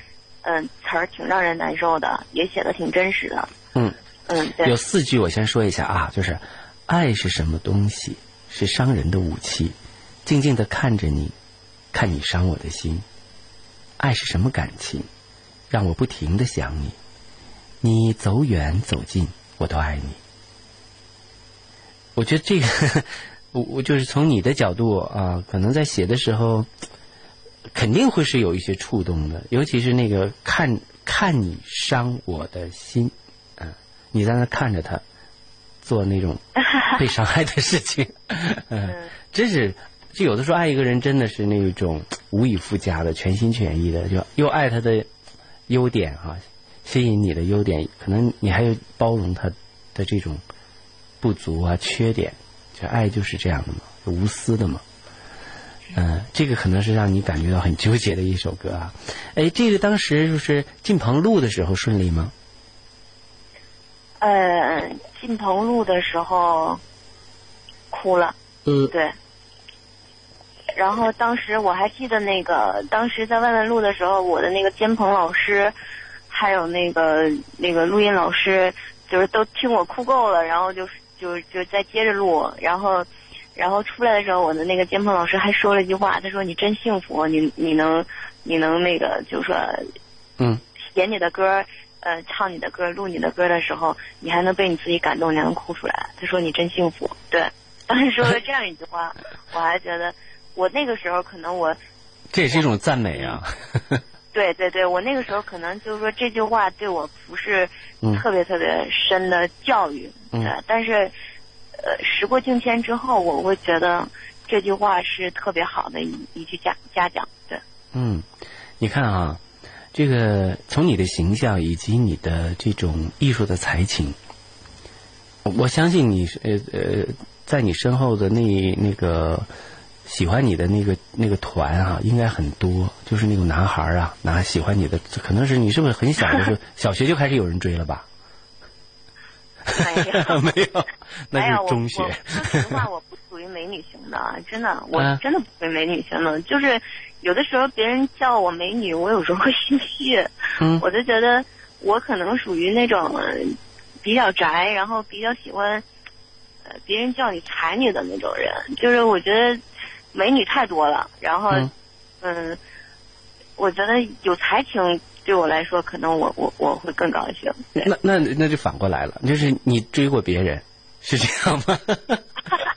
嗯，词儿挺让人难受的，也写的挺真实的。嗯嗯，对。有四句，我先说一下啊，就是爱是什么东西？是伤人的武器。静静的看着你，看你伤我的心。爱是什么感情？让我不停的想你。你走远走近，我都爱你。我觉得这个，我我就是从你的角度啊，可能在写的时候。肯定会是有一些触动的，尤其是那个看看你伤我的心，嗯，你在那看着他做那种 被伤害的事情，嗯，真是，就有的时候爱一个人真的是那种无以复加的，全心全意的，就又爱他的优点啊，吸引你的优点，可能你还有包容他的这种不足啊、缺点，就爱就是这样的嘛，无私的嘛。嗯，这个可能是让你感觉到很纠结的一首歌啊。哎，这个当时就是进棚录的时候顺利吗？呃，进棚录的时候哭了。嗯。对。然后当时我还记得那个，当时在外面录的时候，我的那个监棚老师，还有那个那个录音老师，就是都听我哭够了，然后就就就再接着录，然后。然后出来的时候，我的那个监棚老师还说了一句话，他说：“你真幸福，你你能你能那个，就说，嗯，写你的歌，呃，唱你的歌，录你的歌的时候，你还能被你自己感动，你还能哭出来。”他说：“你真幸福。”对，当时说了这样一句话，我还觉得，我那个时候可能我，这也是一种赞美啊。对对对，我那个时候可能就是说这句话对我不是特别特别深的教育，对，但是。呃，时过境迁之后，我会觉得这句话是特别好的一一句嘉嘉奖，对。嗯，你看啊，这个从你的形象以及你的这种艺术的才情，我相信你呃呃，在你身后的那那个喜欢你的那个那个团啊，应该很多，就是那种男孩啊，男喜欢你的，可能是你是不是很小的时候，小学就开始有人追了吧？没有，没有，那是中学。说实话，我不属于美女型的，真的，我真的不属于美女型的。就是有的时候别人叫我美女，我有时候会心虚。嗯，我就觉得我可能属于那种比较宅，然后比较喜欢呃别人叫你才女的那种人。就是我觉得美女太多了，然后嗯，我觉得有才情。对我来说，可能我我我会更高兴。那那那就反过来了，就是你追过别人，是这样吗？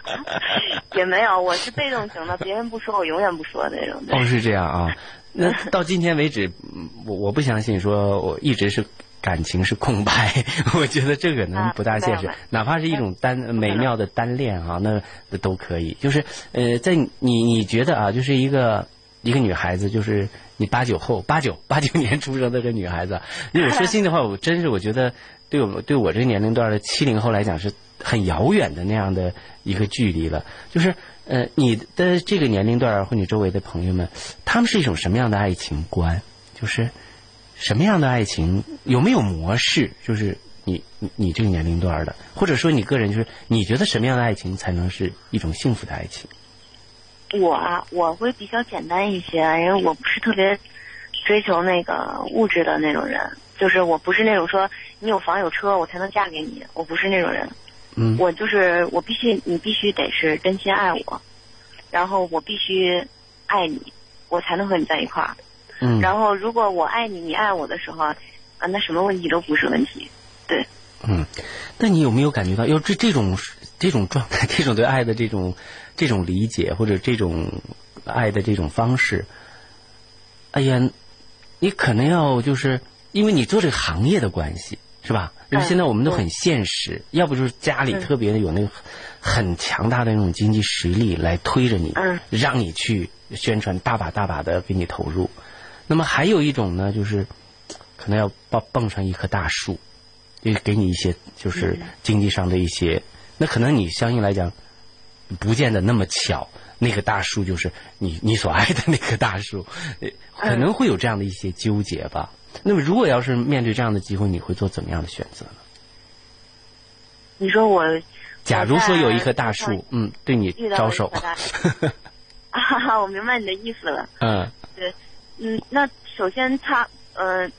也没有，我是被动型的，别人不说，我永远不说那种。哦，是这样啊。那到今天为止，我我不相信说我一直是感情是空白，我觉得这个可能不大现实。哪怕是一种单美妙的单恋啊，那都可以。就是呃，在你你觉得啊，就是一个一个女孩子，就是。你八九后，八九 八九年出生的这女孩子，如果说心里话，我真是我觉得，对我对我这个年龄段的七零后来讲是很遥远的那样的一个距离了。就是呃，你的这个年龄段或你周围的朋友们，他们是一种什么样的爱情观？就是什么样的爱情有没有模式？就是你你你这个年龄段的，或者说你个人，就是你觉得什么样的爱情才能是一种幸福的爱情？我啊，我会比较简单一些，因为我不是特别追求那个物质的那种人，就是我不是那种说你有房有车我才能嫁给你，我不是那种人。嗯，我就是我必须你必须得是真心爱我，然后我必须爱你，我才能和你在一块儿。嗯然后如果我爱你，你爱我的时候，啊，那什么问题都不是问题。对，嗯，那你有没有感觉到，要这这种这种状态，这种对爱的这种这种理解，或者这种爱的这种方式？哎呀，你可能要就是因为你做这个行业的关系，是吧？因为现在我们都很现实，要不就是家里嗯特别的有那个很强大的那种经济实力来推着你，嗯让你去宣传，大把大把的给你投入。那么还有一种呢，就是可能要蹦蹦上一棵大树，就给你一些就是经济上的一些，那可能你相应来讲，不见得那么巧，那个大树就是你你所爱的那棵大树，呃可能会有这样的一些纠结吧。那么如果要是面对这样的机会，你会做怎么样的选择呢？你说我假如说有一棵大树，嗯，对你招手 哈哈，我明白你的意思了。嗯对，嗯，那首先他，呃，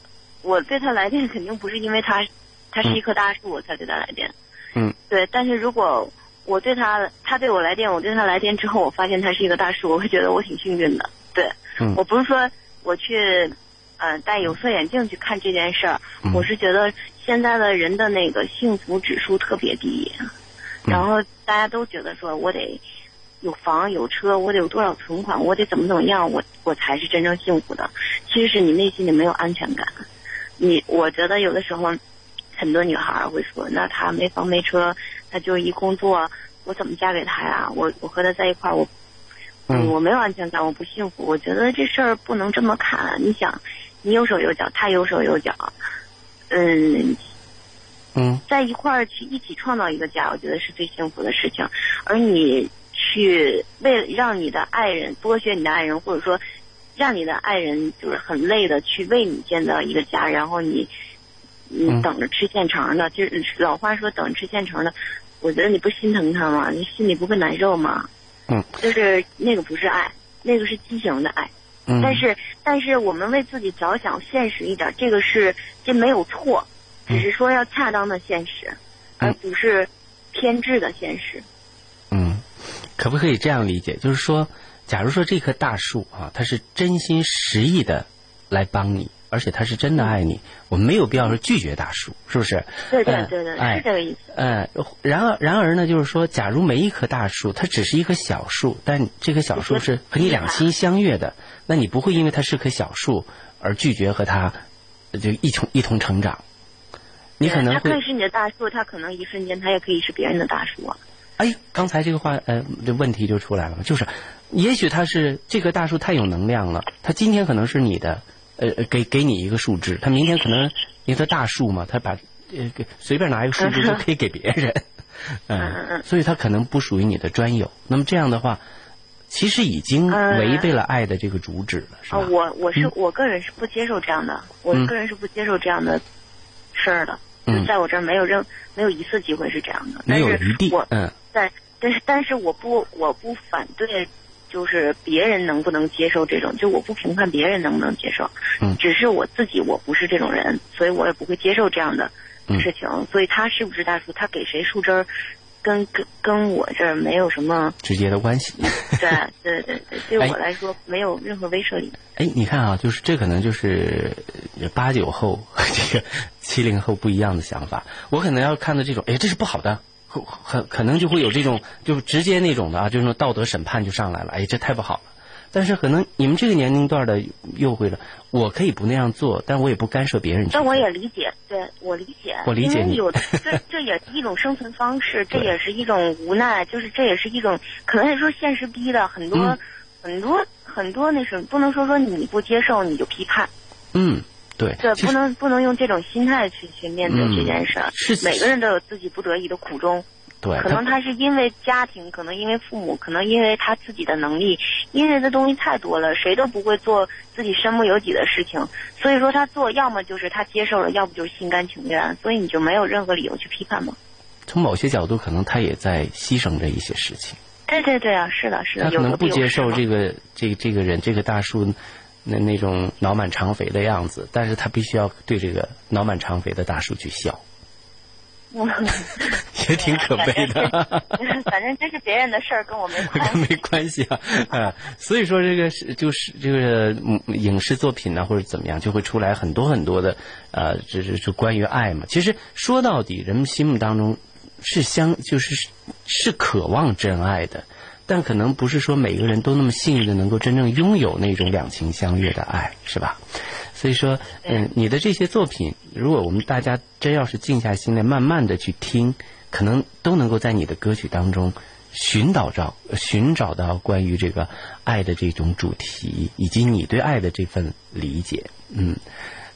我对他来电肯定不是因为他，他是一棵大树我才对他来电。嗯对，但是如果我对他，他对我来电，我对他来电之后，我发现他是一个大叔，我会觉得我挺幸运的。对，嗯我不是说我去，呃，戴有色眼镜去看这件事儿，嗯我是觉得现在的人的那个幸福指数特别低，然后大家都觉得说我得有房有车，我得有多少存款，我得怎么怎么样，我我才是真正幸福的。其实是你内心里没有安全感。你我觉得有的时候，很多女孩儿会说，那她没房没车，她就一工作，我怎么嫁给他呀？我我和他在一块儿，我嗯我没有安全感，我不幸福。我觉得这事儿不能这么看。你想，你有手有脚，他有手有脚，嗯，嗯在一块儿去一起创造一个家，我觉得是最幸福的事情。而你去为了让你的爱人剥削你的爱人，或者说让你的爱人就是很累的去为你建造一个家，然后你你嗯等着吃现成的，就是老话说等着吃现成的，我觉得你不心疼他吗？你心里不会难受吗？嗯，就是那个不是爱，那个是畸形的爱。嗯但是但是我们为自己着想，现实一点，这个是这没有错，只是说要恰当的现实，而不是偏执的现实。嗯，可不可以这样理解？就是说，假如说这棵大树啊，它是真心实意的来帮你，而且他是真的爱你，我们没有必要说拒绝大树，是不是？对对嗯对对，哎是这个意思。呃，然而然而呢，就是说，假如每一棵大树它只是一棵小树，但这棵小树是和你两心相悦的，那你不会因为它是棵小树而拒绝和它呃就一同一同成长。你可能会他可以是你的大树，他可能一瞬间他也可以是别人的大树啊。哎，刚才这个话，呃，这问题就出来了，就是，也许它是这棵大树太有能量了，它今天可能是你的，呃，呃给给你一个树枝，他明天可能因为他大树嘛，他把呃给随便拿一个树枝就可以给别人，嗯，所以他可能不属于你的专有。那么这样的话，其实已经嗯违背了爱的这个主旨了，是啊，吧？我我是、嗯我个人是不接受这样的，我嗯个人是不接受这样的事儿的。嗯就在我这儿没有任没有一次机会是这样的，没有余地我，嗯但但是但是我不我不反对，就是别人能不能接受这种，就我不评判别人能不能接受，嗯只是我自己我不是这种人，所以我也不会接受这样的嗯事情。所以他是不是大叔，他给谁树枝儿，跟跟跟我这儿没有什么，直接的关系。对对对对，对我来说没有任何威慑力。哎，你看啊，就是这可能就是呃八九后和 这个七零后不一样的想法。我可能要看到这种，哎，这是不好的，可可可能就会有这种，就直接那种的啊，就是说道德审判就上来了，哎，这太不好了。但是可能你们这个年龄段的又会了，我可以不那样做，但我也不干涉别人。但我也理解，对我理解，我理解 这这也是一种生存方式，这也是一种无奈，就是这也是一种可能也说现实逼的很多、嗯很多很多那什么，不能说说你不接受你就批判，嗯，对，对，不能不能用这种心态去去面对嗯这件事儿。是每个人都有自己不得已的苦衷，对，可能他是因为家庭，可能因为父母，可能因为他自己的能力，因为的东西太多了，谁都不会做自己身不由己的事情，所以说他做，要么就是他接受了，要不就是心甘情愿，所以你就没有任何理由去批判吗。从某些角度，可能他也在牺牲着一些事情。对对对啊，是的，是的，他可能不接受这个这个这个人这个大叔那那种脑满肠肥的样子，但是他必须要对这个脑满肠肥的大叔去笑，也挺可悲的。反正这是别人的事儿，跟我没关系。没关系啊，啊，所以说这个是就是这个嗯影视作品呢，或者怎么样，就会出来很多很多的呃，这是就关于爱嘛。其实说到底，人们心目当中是相就是是渴望真爱的，但可能不是说每个人都那么幸运的能够真正拥有那种两情相悦的爱，是吧？所以说，嗯，你的这些作品，如果我们大家真要是静下心来，慢慢的去听，可能都能够在你的歌曲当中寻找着、寻找到关于这个爱的这种主题，以及你对爱的这份理解。嗯，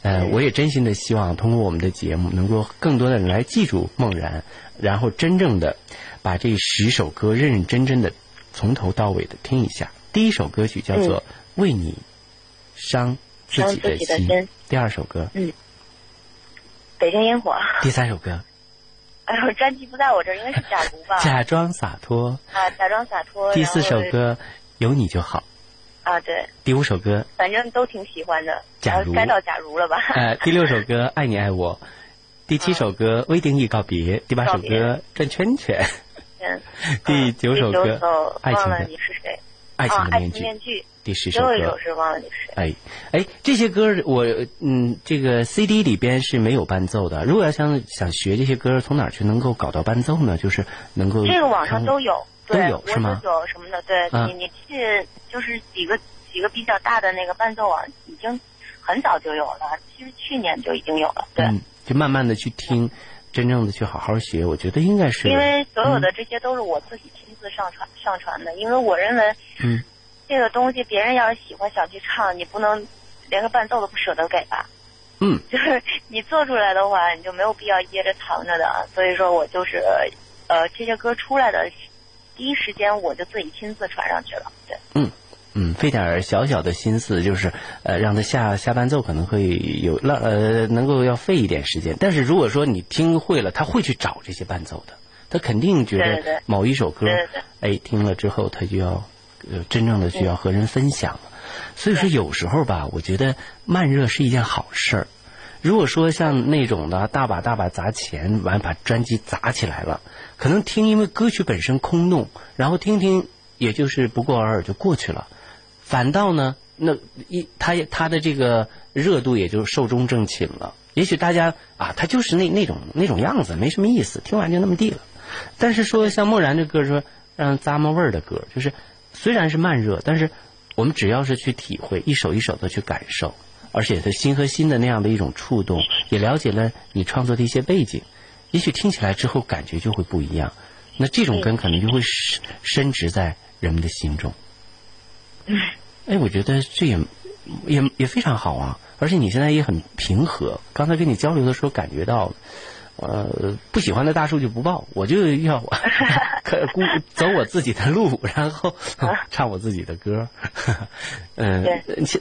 呃，我也真心的希望通过我们的节目，能够更多的人来记住梦然，然后真正的把这十首歌认认真真的从头到尾的听一下。第一首歌曲叫做《为你伤自己的心》，第二首歌，嗯，北京烟火。第三首歌，哎呦，专辑不在我这儿，应该是假如吧？假装洒脱。啊，假装洒脱。第四首歌，有你就好。啊，对，第五首歌，反正都挺喜欢的。假如该到假如了吧？呃，第六首歌《爱你爱我》，第七首歌《微定义告别》，第八首歌《转圈圈》，嗯，第九首歌爱情的你是谁？爱情面具情面具。第十首歌最后一首是忘了你是谁。哎哎，这些歌我嗯，这个 CD 里边是没有伴奏的。如果要想想学这些歌，从哪儿去能够搞到伴奏呢？就是能够这个网上都有，都，有是吗我有什么的，对、啊你你去就是几个几个比较大的那个伴奏网已经很早就有了，其实去年就已经有了，对，嗯，就慢慢的去听，真正的去好好学。我觉得应该是因为所有嗯的这些都是我自己亲自上传上传的，因为我认为嗯这个东西别人要是喜欢想去唱，你不能连个伴奏都不舍得给吧？嗯，就是你做出来的话，你就没有必要掖着藏着的。所以说我就是呃这些歌出来的第一时间我就自己亲自传上去了，对。嗯嗯，费点儿小小的心思，就是呃，让他下下伴奏可能会有让呃能够要费一点时间。但是如果说你听会了，他会去找这些伴奏的，他肯定觉得某一首歌，对对对哎，听了之后他就要呃真正的需要和人分享了。所以说有时候吧，我觉得慢热是一件好事儿。如果说像那种的大把大把砸钱，完把专辑砸起来了，可能听因为歌曲本身空洞，然后听听也就是不过尔尔就过去了。反倒呢，那一他也他的这个热度也就寿终正寝了。也许大家啊，他就是那那种那种样子，没什么意思，听完就那么地了。但是说像梦然这歌说让咂摸味儿的歌，就是虽然是慢热，但是我们只要是去体会，一首一首的去感受，而且他心和心的那样的一种触动，也了解了你创作的一些背景，也许听起来之后感觉就会不一样。那这种根可能就会深深植在人们的心中。哎，我觉得这也也也非常好啊，而且你现在也很平和。刚才跟你交流的时候感觉到，呃，不喜欢的大树就不抱，我就要 可孤走我自己的路，然后 唱我自己的歌。嗯、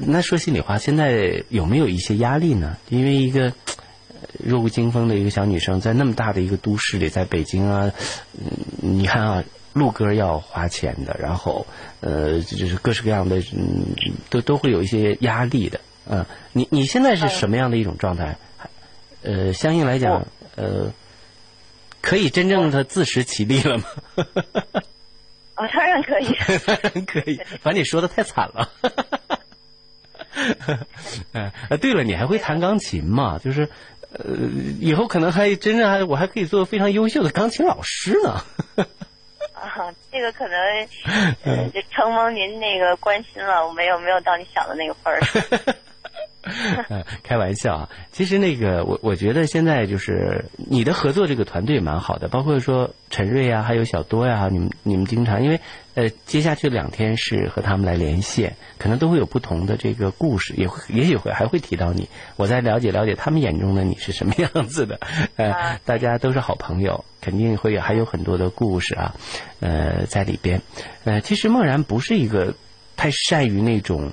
那说心里话，现在有没有一些压力呢？因为一个。呃弱不禁风的一个小女生，在那么大的一个都市里，在北京啊，嗯，你看啊，录歌要花钱的，然后呃，就是各式各样的，嗯，都都会有一些压力的。嗯、你你现在是什么样的一种状态？呃，相应来讲，呃，可以真正的自食其力了吗？啊，当然可以，当然可以。反正你说的太惨了。呃，对了，你还会弹钢琴吗？就是，呃，以后可能还真正还我还可以做非常优秀的钢琴老师呢。啊，这个可能呃，就承蒙您那个关心了，我没有没有到你想的那个份儿。呃开玩笑啊，其实那个我我觉得现在就是你的合作这个团队蛮好的，包括说陈瑞啊，还有小多呀、你们你们经常因为呃接下去两天是和他们来连线，可能都会有不同的这个故事，也会也许会还会提到你，我再了解了解他们眼中的你是什么样子的，呃，大家都是好朋友，肯定会有还有很多的故事啊，呃，在里边，呃，其实梦然不是一个太善于那种。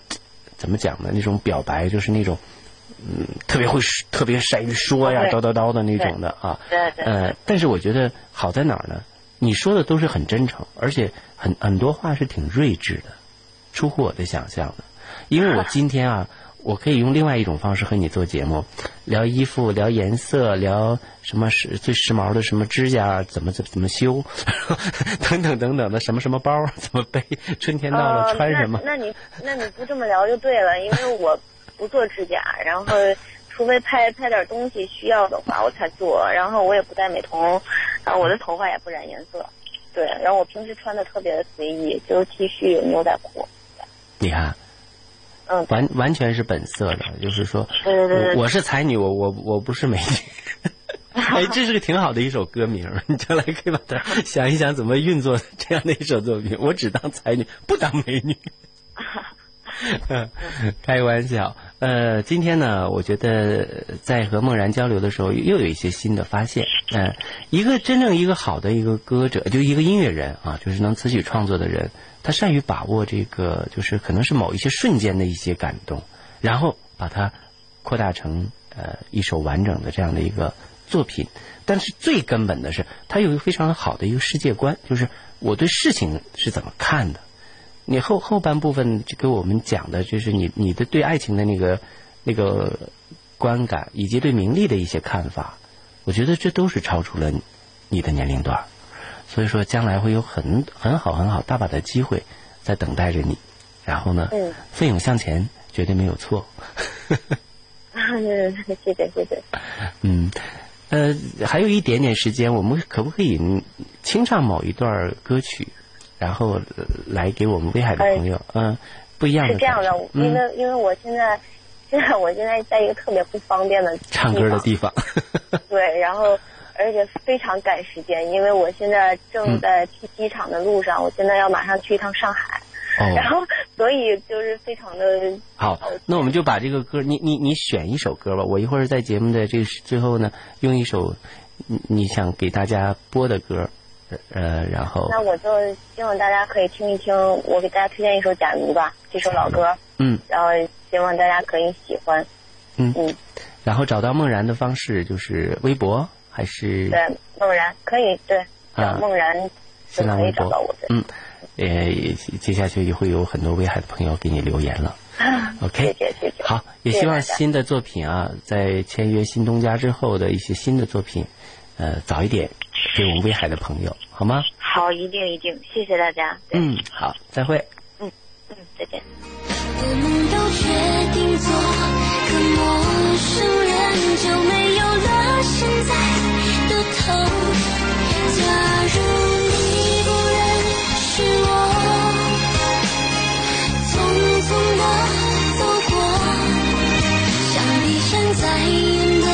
怎么讲呢？那种表白就是那种，嗯，特别会特别善于说呀，叨叨叨的那种的啊。对对。呃，但是我觉得好在哪儿呢？你说的都是很真诚，而且很很多话是挺睿智的，出乎我的想象的。因为我 今天啊，我可以用另外一种方式和你做节目，聊衣服，聊颜色，聊什么时最时髦的什么指甲怎么怎怎么修，等等等等的什么什么包怎么背，春天到了穿什么。那你那你不这么聊就对了，因为我不做指甲，然后除非拍拍点东西需要的话我才做，然后我也不戴美瞳，然后我的头发也不染颜色，对，然后我平时穿的特别的随意，就是 T 恤牛仔裤。你看。嗯，完完全是本色的，就是说，对对对我是才女，我我我不是美女。哎，这是个挺好的一首歌名，你将来可以把它想一想怎么运作这样的一首作品。我只当才女，不当美女。开玩笑。呃，今天呢，我觉得在和梦然交流的时候，又有一些新的发现。嗯，一个真正一个好的一个歌者，就一个音乐人啊，就是能词曲创作的人，他善于把握这个，就是可能是某一些瞬间的一些感动，然后把它扩大成呃一首完整的这样的一个作品。但是最根本的是，他有一个非常好的一个世界观，就是我对事情是怎么看的。你后后半部分就给我们讲的，就是你你的对爱情的那个那个观感，以及对名利的一些看法，我觉得这都是超出了你的年龄段，所以说将来会有很很好很好大把的机会在等待着你，然后呢，奋勇向前，绝对没有错。谢 谢谢谢。嗯，呃，还有一点点时间，我们可不可以清唱某一段歌曲？然后来给我们威海的朋友，嗯，不一样的是这样的，因为因为我现在 现在我现在在一个特别不方便的唱歌的地方，对，然后而且非常赶时间，因为我现在正在去机场的路上，我现在要马上去一趟上海，然后所以就是非常的好。那我们就把这个歌，你你你选一首歌吧，我一会儿在节目的这最后呢，用一首你你想给大家播的歌。呃，然后那我就希望大家可以听一听，我给大家推荐一首《假如》吧，这首老歌。嗯。然后希望大家可以喜欢。嗯嗯。然后找到梦然的方式就是微博还是？对，梦然可以对，啊梦然就可以找到我的。嗯，呃，接下去也会有很多威海的朋友给你留言了。OK，谢谢谢谢。好，也希望新的作品啊，在签约新东家之后的一些新的作品，呃，早一点。给我们威海的朋友，好吗？好，一定一定，谢谢大家。嗯，好，再会。嗯嗯，再见。我们都决定做个陌生人，就没有了现在的痛。假如你不认识我，匆匆的走过，想必现在也没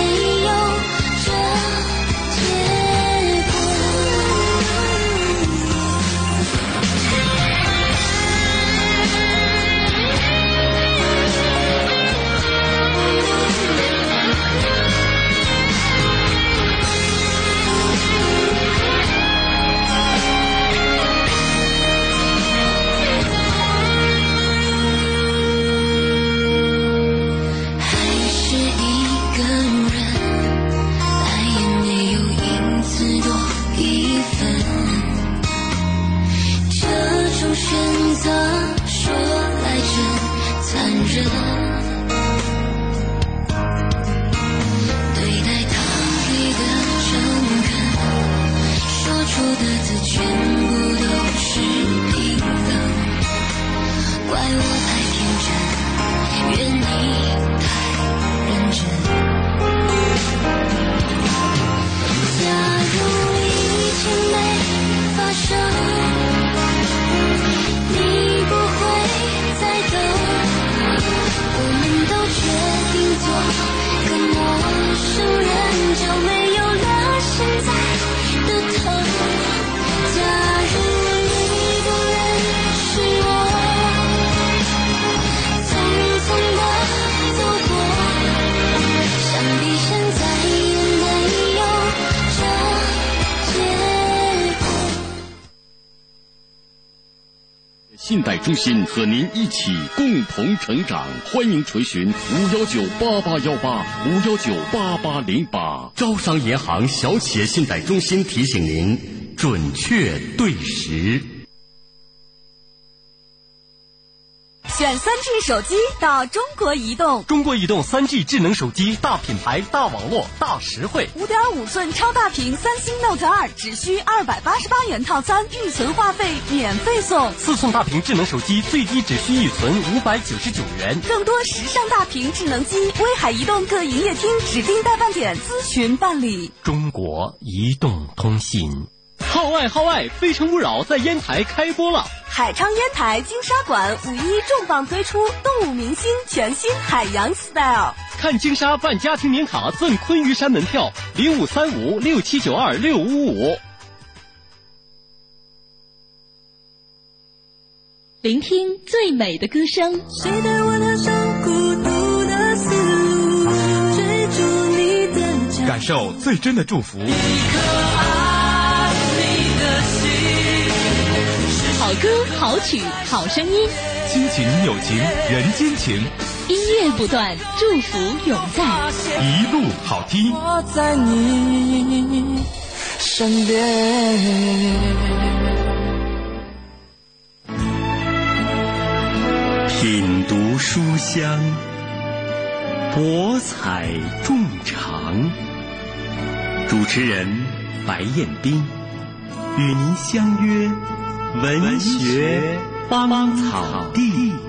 出的字全。信贷中心和您一起共同成长。欢迎垂询五幺九八八幺八五幺九八八零八。招商银行小企业信贷中心提醒您：准确对时。选三 G 手机到中国移动，中国移动三 G 智能手机，大品牌、大网络、大实惠。五点五寸超大屏三星 Note 二只需二百八十八元套餐，预存话费免费送。四寸大屏智能手机最低只需预存五百九十九元。更多时尚大屏智能机，威海移动各营业厅指定代办点咨询办理。中国移动通信。号外号外！《非诚勿扰》在烟台开播了。海昌烟台金沙馆五一重磅推出动物明星全新海洋 style，看金沙办家庭年卡赠昆嵛山门票，零五三五六七九二六五五。聆听最美的歌声。谁带我踏上孤独的丝路，追逐你的脚感受最真的祝福。好歌好曲好声音，亲情友情人间情，音乐不断，祝福永在，一路好听。我在你身边。品读书香，博采众长。主持人白彦斌与您相约文学芳草地。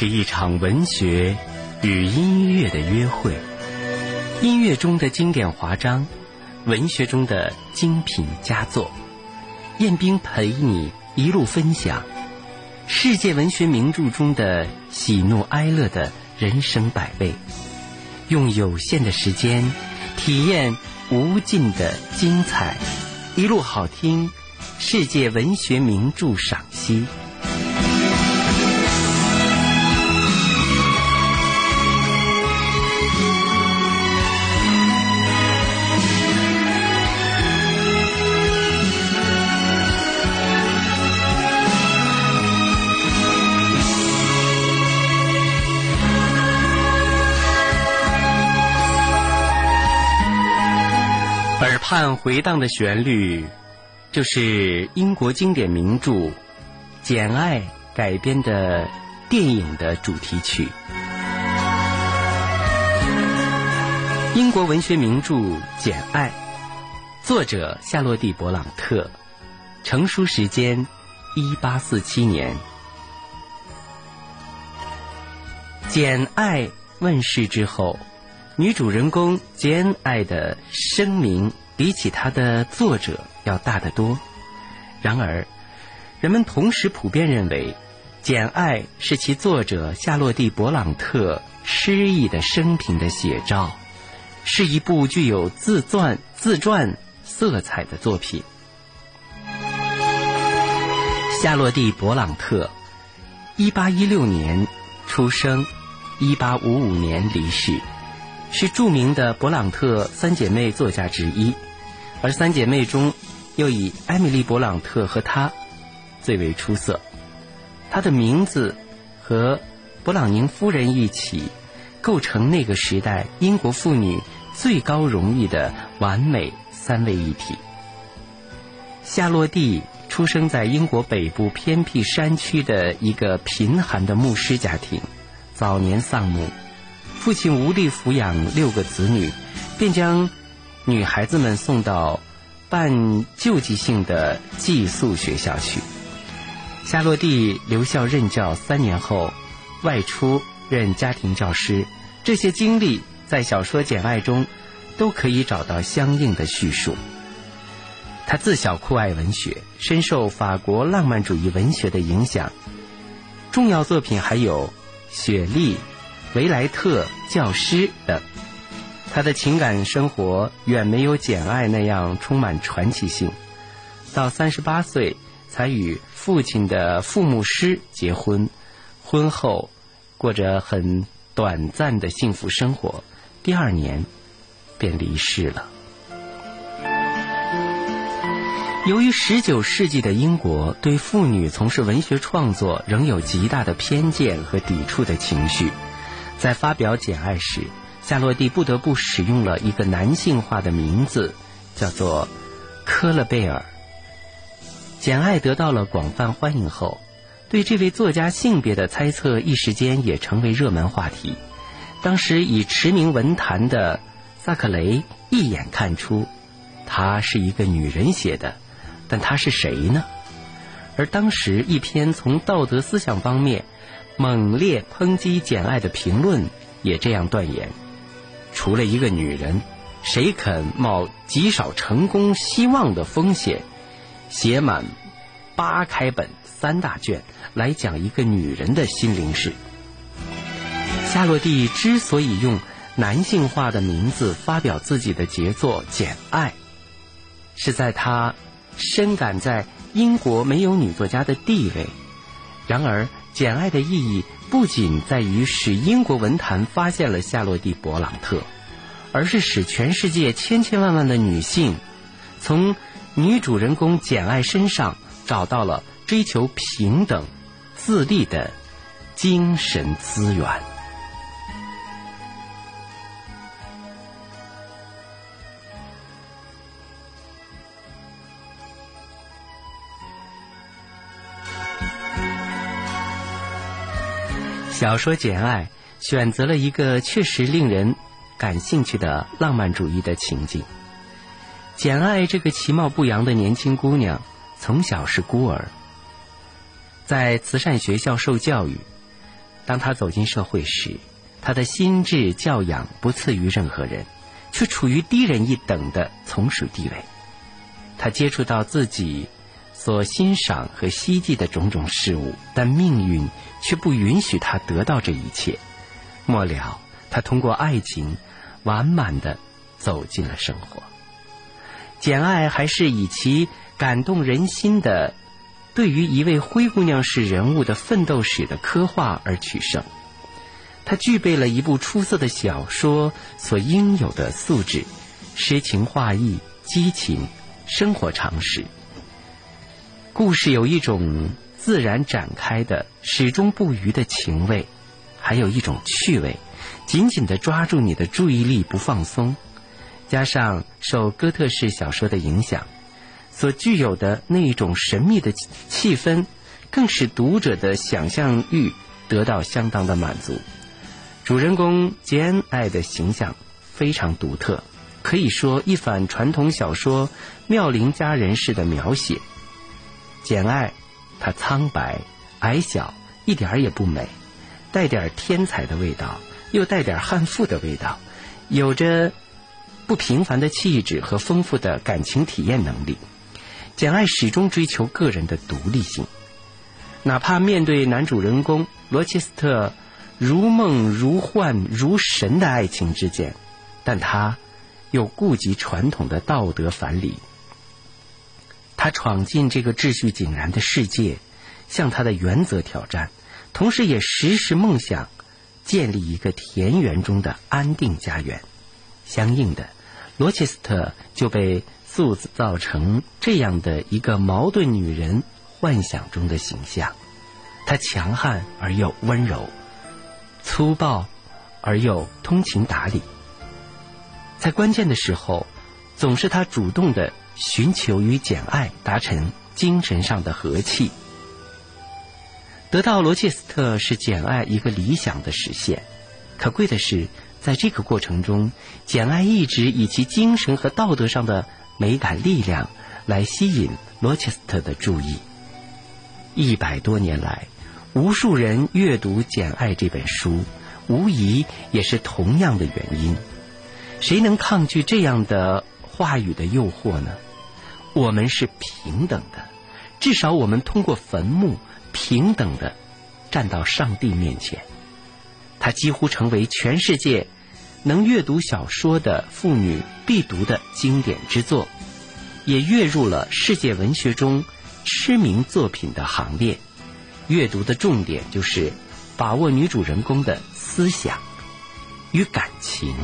是一场文学与音乐的约会，音乐中的经典华章，文学中的精品佳作。彦斌陪你一路分享世界文学名著中的喜怒哀乐的人生百味，用有限的时间体验无尽的精彩，一路好听，世界文学名著赏析。回荡的旋律，就是英国经典名著《简爱》改编的电影的主题曲。英国文学名著《简爱》，作者夏洛蒂·勃朗特，成书时间一八四七年。《简爱》问世之后。女主人公简·爱的声名比起它的作者要大得多。然而，人们同时普遍认为，《简爱》是其作者夏洛蒂·勃朗特诗意的生平的写照，是一部具有自传自传色彩的作品。夏洛蒂·勃朗特，一八一六年出生，一八五五年离世。是著名的勃朗特三姐妹作家之一，而三姐妹中，又以艾米丽·勃朗特和她最为出色。她的名字和勃朗宁夫人一起，构成那个时代英国妇女最高荣誉的完美三位一体。夏洛蒂出生在英国北部偏僻山区的一个贫寒的牧师家庭，早年丧母。父亲无力抚养六个子女，便将女孩子们送到半救济性的寄宿学校去。夏洛蒂留校任教三年后，外出任家庭教师，这些经历在小说《简爱》中都可以找到相应的叙述。他自小酷爱文学，深受法国浪漫主义文学的影响。重要作品还有《雪莉》《维莱特教师》等。他的情感生活远没有《简爱》那样充满传奇性。到三十八岁才与父亲的父母师结婚，婚后过着很短暂的幸福生活。第二年便离世了。由于十九世纪的英国对妇女从事文学创作仍有极大的偏见和抵触的情绪，在发表《简爱》时，夏洛蒂不得不使用了一个男性化的名字，叫做科勒贝尔。《简爱》得到了广泛欢迎后，对这位作家性别的猜测一时间也成为热门话题。当时已驰名文坛的萨克雷一眼看出，她是一个女人写的。但她是谁呢？而当时一篇从道德思想方面猛烈抨击《简爱》的评论也这样断言：除了一个女人，谁肯冒极少成功希望的风险，写满八开本三大卷来讲一个女人的心灵史？夏洛蒂之所以用男性化的名字发表自己的杰作《简爱》，是在他。深感在英国没有女作家的地位。然而，《简爱》的意义不仅在于使英国文坛发现了夏洛蒂·勃朗特，而是使全世界千千万万的女性，从女主人公简爱身上找到了追求平等、自立的精神资源。小说《简爱》选择了一个确实令人感兴趣的浪漫主义的情景。简爱这个其貌不扬的年轻姑娘，从小是孤儿，在慈善学校受教育。当她走进社会时，她的心智教养不次于任何人，却处于低人一等的从属地位。她接触到自己。所欣赏和希冀的种种事物，但命运却不允许他得到这一切。末了，他通过爱情，完满的走进了生活。简爱还是以其感动人心的，对于一位灰姑娘式人物的奋斗史的刻画而取胜。它具备了一部出色的小说所应有的素质：诗情画意、激情、生活常识。故事有一种自然展开的、始终不渝的情味，还有一种趣味，紧紧的抓住你的注意力不放松。加上受哥特式小说的影响，所具有的那一种神秘的气氛，更使读者的想象欲得到相当的满足。主人公杰恩爱的形象非常独特，可以说一反传统小说妙龄佳人式的描写。简爱，她苍白、矮小，一点儿也不美，带点天才的味道，又带点悍妇的味道，有着不平凡的气质和丰富的感情体验能力。简爱始终追求个人的独立性，哪怕面对男主人公罗切斯特如梦如幻如神的爱情之间，但他又顾及传统的道德反理。他闯进这个秩序井然的世界，向他的原则挑战，同时也时时梦想建立一个田园中的安定家园。相应的，罗切斯特就被塑造成这样的一个矛盾女人幻想中的形象：她强悍而又温柔，粗暴而又通情达理。在关键的时候，总是他主动的。寻求与简爱达成精神上的和气，得到罗切斯特是简爱一个理想的实现。可贵的是，在这个过程中，简爱一直以其精神和道德上的美感力量来吸引罗切斯特的注意。一百多年来，无数人阅读《简爱》这本书，无疑也是同样的原因。谁能抗拒这样的话语的诱惑呢？我们是平等的，至少我们通过坟墓平等的站到上帝面前。它几乎成为全世界能阅读小说的妇女必读的经典之作，也跃入了世界文学中知名作品的行列。阅读的重点就是把握女主人公的思想与感情。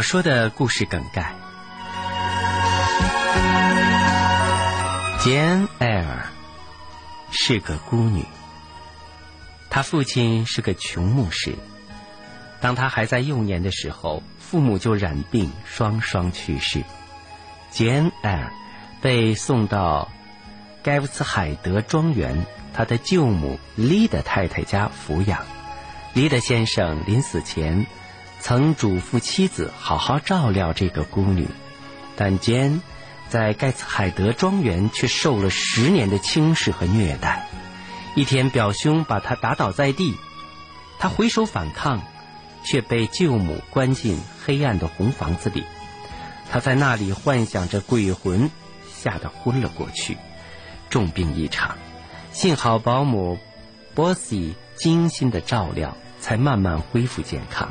小说的故事梗概：简·艾尔是个孤女，她父亲是个穷牧师。当她还在幼年的时候，父母就染病，双双去世。简·艾尔被送到盖夫茨海德庄园，他的舅母丽的太太家抚养。丽的先生临死前。曾嘱咐妻子好好照料这个孤女，但简在盖茨海德庄园却受了十年的轻视和虐待。一天，表兄把他打倒在地，他回首反抗，却被舅母关进黑暗的红房子里。他在那里幻想着鬼魂，吓得昏了过去，重病一场。幸好保姆波西精心的照料，才慢慢恢复健康。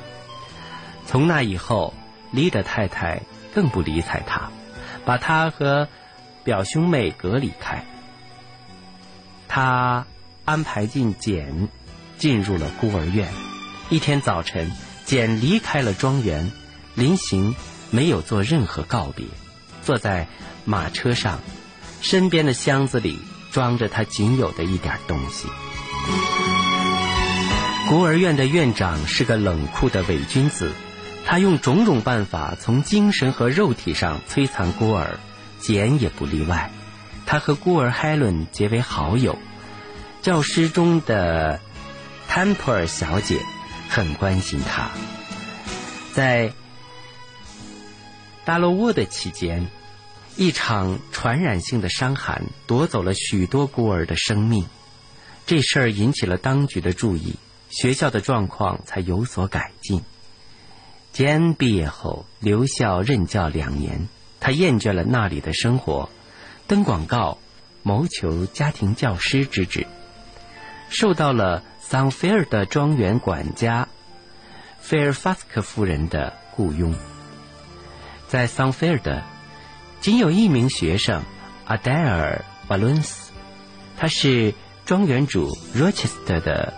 从那以后，李的太太更不理睬他，把他和表兄妹隔离开。他安排进简进入了孤儿院。一天早晨，简离开了庄园，临行没有做任何告别，坐在马车上，身边的箱子里装着他仅有的一点东西。孤儿院的院长是个冷酷的伪君子。他用种种办法从精神和肉体上摧残孤儿，简也不例外。他和孤儿海伦结为好友。教师中的坦普尔小姐很关心他。在达洛沃的期间，一场传染性的伤寒夺走了许多孤儿的生命。这事儿引起了当局的注意，学校的状况才有所改进。简毕业后留校任教两年，他厌倦了那里的生活，登广告，谋求家庭教师之职，受到了桑菲尔的庄园管家菲尔法斯克夫人的雇佣。在桑菲尔的，仅有一名学生阿黛尔·瓦伦斯，他是庄园主罗切斯特的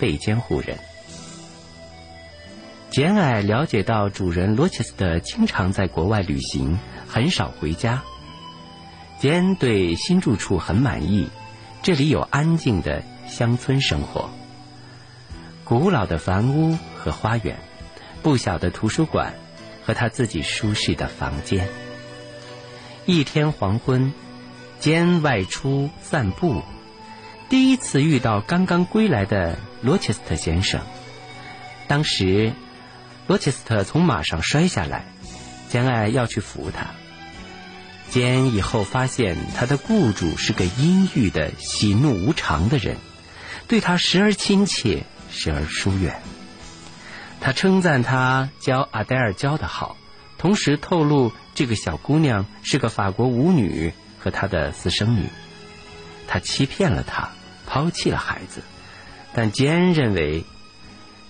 被监护人。简爱了解到，主人罗切斯特经常在国外旅行，很少回家。简对新住处很满意，这里有安静的乡村生活，古老的房屋和花园，不小的图书馆和他自己舒适的房间。一天黄昏，简外出散步，第一次遇到刚刚归来的罗切斯特先生，当时。罗切斯特从马上摔下来，简爱要去扶他。简以后发现他的雇主是个阴郁的、喜怒无常的人，对他时而亲切，时而疏远。他称赞他教阿黛尔教的好，同时透露这个小姑娘是个法国舞女和他的私生女。他欺骗了她，抛弃了孩子，但简认为。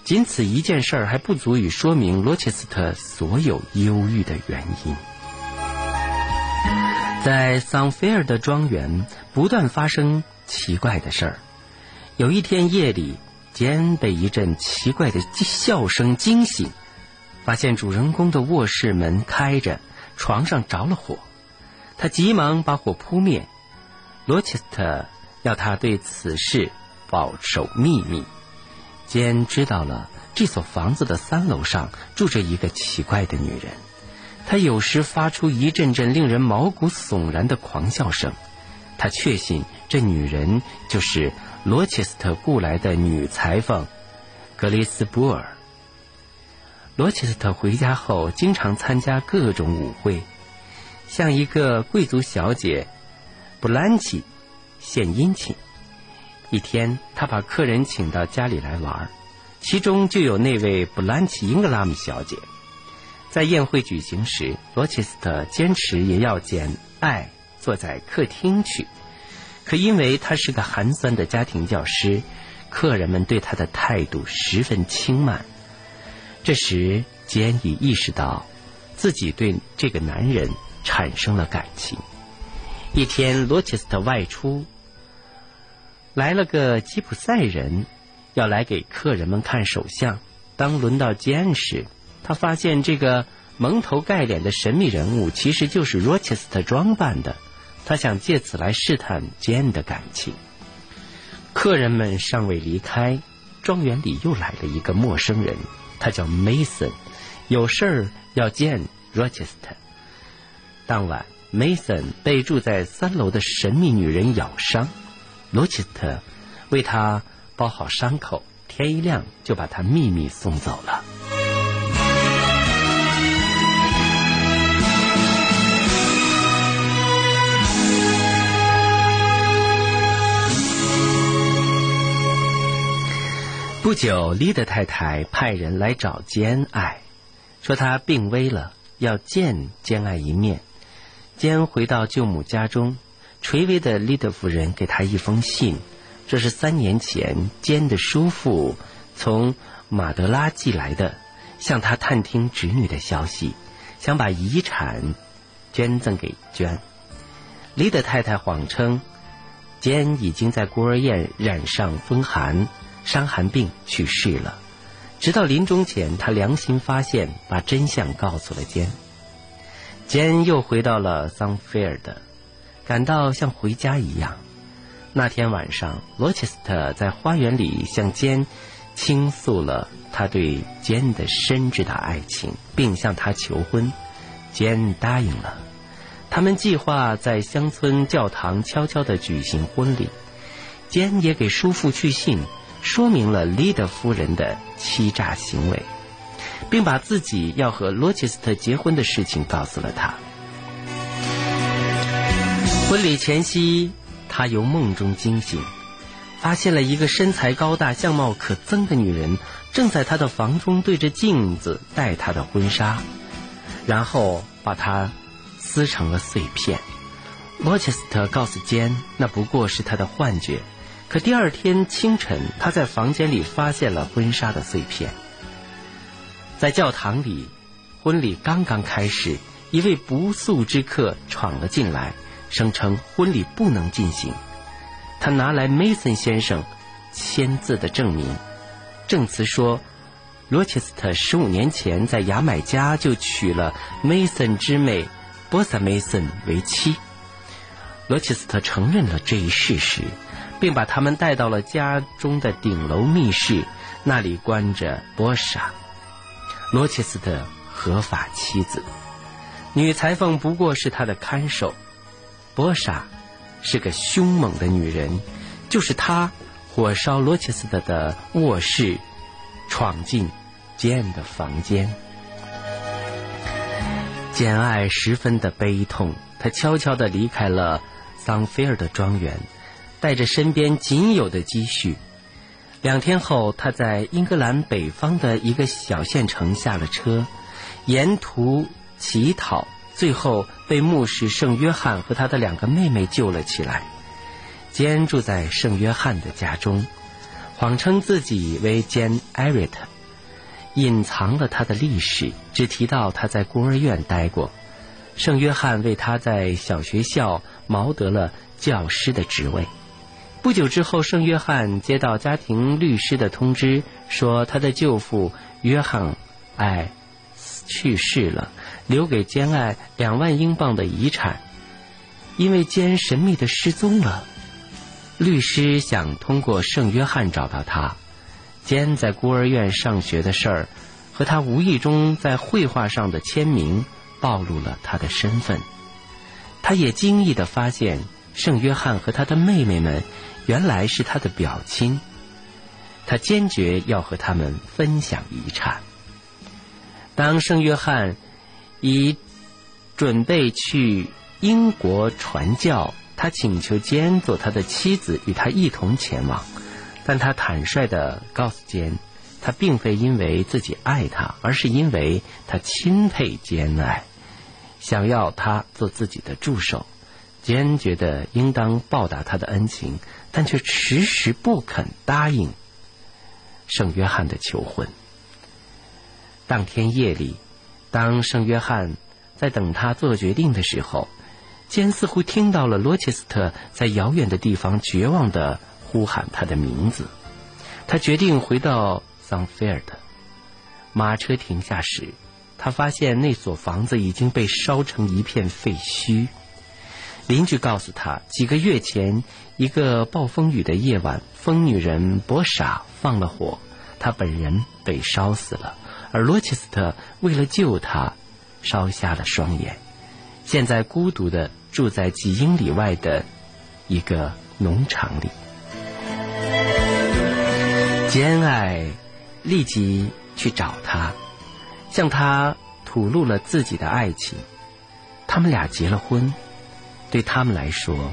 仅此一件事儿还不足以说明罗切斯特所有忧郁的原因。在桑菲尔的庄园不断发生奇怪的事儿。有一天夜里，简被一阵奇怪的笑声惊醒，发现主人公的卧室门开着，床上着了火。他急忙把火扑灭。罗切斯特要他对此事保守秘密。坚知道了这所房子的三楼上住着一个奇怪的女人，她有时发出一阵阵令人毛骨悚然的狂笑声。他确信这女人就是罗切斯特雇来的女裁缝格雷斯波尔。罗切斯特回家后，经常参加各种舞会，向一个贵族小姐布兰奇献殷勤。一天，他把客人请到家里来玩，其中就有那位布兰奇英格拉姆小姐。在宴会举行时，罗切斯特坚持也要见爱坐在客厅去，可因为他是个寒酸的家庭教师，客人们对他的态度十分轻慢。这时，简已意识到自己对这个男人产生了感情。一天，罗切斯特外出，来了个吉普赛人，要来给客人们看手相。当轮到简时，他发现这个蒙头盖脸的神秘人物其实就是罗切斯特装扮的。他想借此来试探简的感情。客人们尚未离开，庄园里又来了一个陌生人。他叫 Mason，有事儿要见 Rochester。当晚，Mason 被住在三楼的神秘女人咬伤罗切特为他包好伤口，天一亮就把他秘密送走了。不久，丽的太太派人来找兼爱，说她病危了，要见兼爱一面。兼回到舅母家中，垂危的丽德夫人给他一封信，这是三年前坚的叔父从马德拉寄来的，向他探听侄女的消息，想把遗产捐赠给娟。丽德太太谎称，坚已经在孤儿院染上风寒。伤寒病去世了，直到临终前，他良心发现，把真相告诉了坚。坚又回到了桑菲尔德，感到像回家一样。那天晚上，罗切斯特在花园里向坚倾诉了他对坚的深挚的爱情，并向他求婚。坚答应了。他们计划在乡村教堂悄悄地举行婚礼。坚也给叔父去信。说明了利德夫人的欺诈行为，并把自己要和罗切斯特结婚的事情告诉了他。婚礼前夕，他由梦中惊醒，发现了一个身材高大、相貌可憎的女人正在他的房中对着镜子戴他的婚纱，然后把它撕成了碎片。罗切斯特告诉坚，那不过是他的幻觉。可第二天清晨，他在房间里发现了婚纱的碎片。在教堂里，婚礼刚刚开始，一位不速之客闯了进来，声称婚礼不能进行。他拿来 Mason 先生签字的证明，证词说，罗切斯特十五年前在牙买加就娶了 Mason 之妹波萨 Mason 为妻。罗切斯特承认了这一事实。并把他们带到了家中的顶楼密室，那里关着波莎，罗切斯特合法妻子。女裁缝不过是他的看守。波莎是个凶猛的女人，就是她火烧罗切斯特的卧室，闯进简的房间。简爱十分的悲痛，她悄悄地离开了桑菲尔的庄园。带着身边仅有的积蓄，两天后，她在英格兰北方的一个小县城下了车，沿途乞讨，最后被牧师圣约翰和他的两个妹妹救了起来。坚住在圣约翰的家中，谎称自己为坚艾瑞特，隐藏了他的历史，只提到他在孤儿院待过。圣约翰为他在小学校谋得了教师的职位。不久之后，圣约翰接到家庭律师的通知，说他的舅父约翰爱去世了，留给坚爱两万英镑的遗产。因为坚神秘的失踪了，律师想通过圣约翰找到他。坚在孤儿院上学的事儿，和他无意中在绘画上的签名，暴露了他的身份。他也惊异的发现，圣约翰和他的妹妹们原来是他的表亲。他坚决要和他们分享遗产。当圣约翰已准备去英国传教，他请求坚做他的妻子，与他一同前往。但他坦率的告诉坚，他并非因为自己爱他，而是因为他钦佩坚爱，想要他做自己的助手。坚觉得应当报答他的恩情，但却迟迟不肯答应圣约翰的求婚。当天夜里，当圣约翰在等他做决定的时候，坚似乎听到了罗切斯特在遥远的地方绝望的。呼喊他的名字，他决定回到桑菲尔德。马车停下时，他发现那所房子已经被烧成一片废墟。邻居告诉他，几个月前一个暴风雨的夜晚，疯女人博傻放了火，他本人被烧死了，而罗切斯特为了救他，烧瞎了双眼，现在孤独的住在几英里外的一个农场里。坚爱立即去找他，向他吐露了自己的爱情。他们俩结了婚。对他们来说，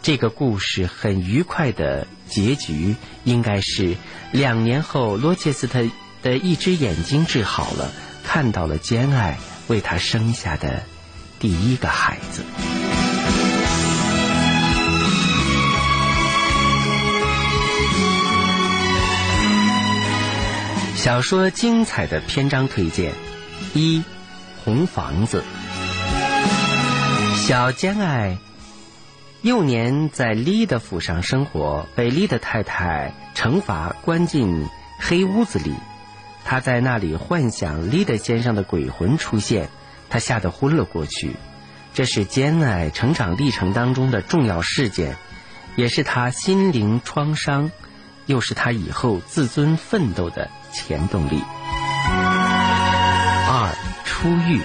这个故事很愉快的结局应该是两年后，罗切斯特的一只眼睛治好了，看到了兼爱为他生下的第一个孩子。小说精彩的篇章推荐：一、红房子。小兼爱幼年在丽的府上生活，被丽的太太惩罚关进黑屋子里。他在那里幻想丽的先生的鬼魂出现，他吓得昏了过去。这是简爱成长历程当中的重要事件，也是他心灵创伤，又是他以后自尊奋斗的。前动力。二出狱。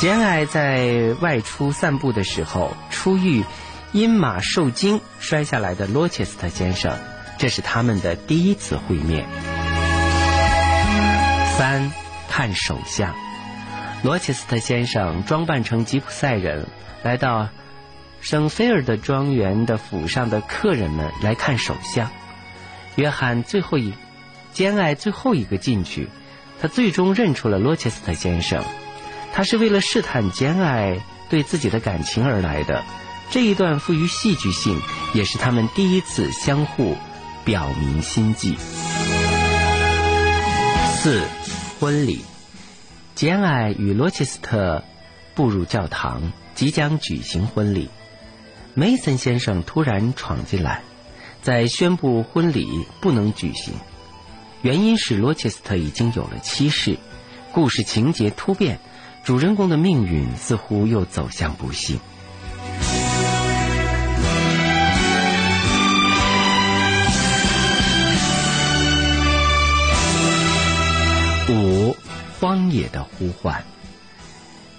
简爱在外出散步的时候，出狱因马受惊摔下来的罗切斯特先生，这是他们的第一次会面。三看手相。罗切斯特先生装扮成吉普赛人，来到圣菲尔德庄园的府上的客人们来看手相。约翰最后一。坚爱最后一个进去，他最终认出了罗切斯特先生。他是为了试探坚爱对自己的感情而来的。这一段富于戏剧性，也是他们第一次相互表明心迹。四婚礼，简爱与罗切斯特步入教堂，即将举行婚礼。梅森先生突然闯进来，在宣布婚礼不能举行。原因是罗切斯特已经有了妻室，故事情节突变，主人公的命运似乎又走向不幸。荒野的呼唤。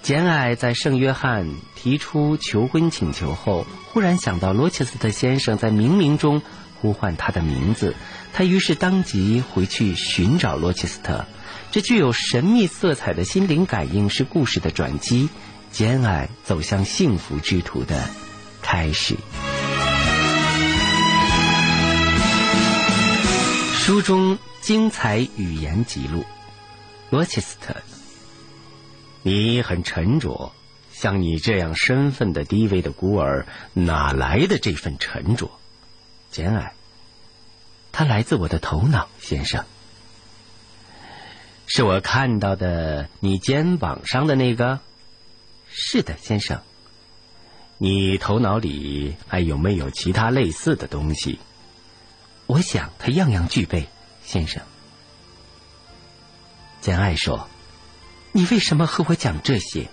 简爱在圣约翰提出求婚请求后，忽然想到罗切斯特先生在冥冥中呼唤他的名字。他于是当即回去寻找罗切斯特，这具有神秘色彩的心灵感应是故事的转机，简爱走向幸福之途的开始。书中精彩语言记录：罗切斯特，你很沉着，像你这样身份的低微的孤儿，哪来的这份沉着？简爱。它来自我的头脑，先生。是我看到的，你肩膀上的那个。是的，先生。你头脑里还有没有其他类似的东西？我想他样样具备，先生。简爱说：“你为什么和我讲这些？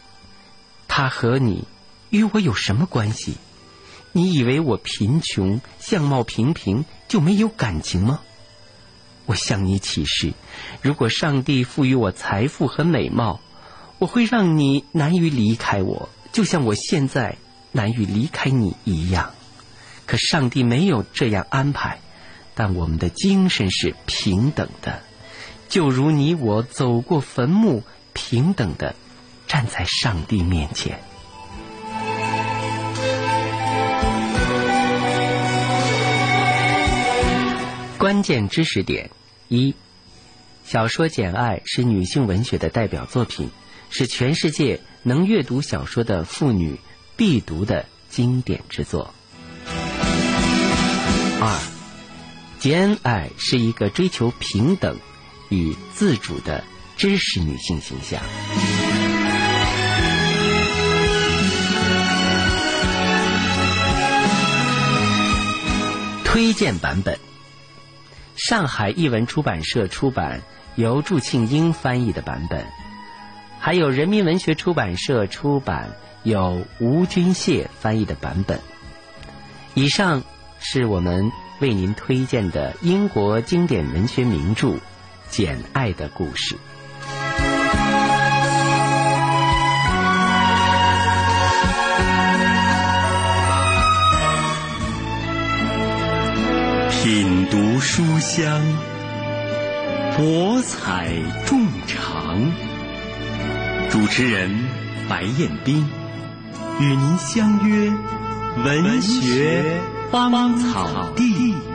他和你与我有什么关系？你以为我贫穷，相貌平平？”就没有感情吗？我向你起誓，如果上帝赋予我财富和美貌，我会让你难于离开我，就像我现在难于离开你一样。可上帝没有这样安排，但我们的精神是平等的，就如你我走过坟墓，平等的站在上帝面前。关键知识点一：小说《简爱》是女性文学的代表作品，是全世界能阅读小说的妇女必读的经典之作。二，简爱是一个追求平等与自主的知识女性形象。推荐版本：上海译文出版社出版，由祝庆英翻译的版本，还有人民文学出版社出版，有吴君燮翻译的版本。以上是我们为您推荐的英国经典文学名著《简爱的故事》。品读书香，博采众长。主持人白彦斌与您相约文学芳草地。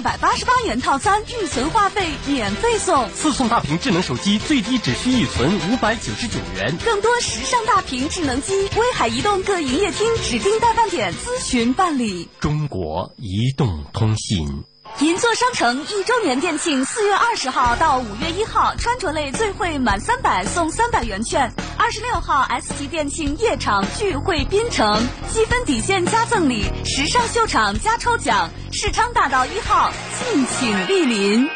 二百八十八元套餐，预存话费免费送，四送大屏智能手机，最低只需预存五百九十九元。更多时尚大屏智能机，威海移动各营业厅指定代办点咨询办理。中国移动通信。银座商城一周年店庆，四月二十号到五月一号，穿着类最惠满三百送三百元券。二十六号 S 级店庆夜场聚会宾城，积分抵现加赠礼，时尚秀场加抽奖。世昌大道一号，敬请莅临。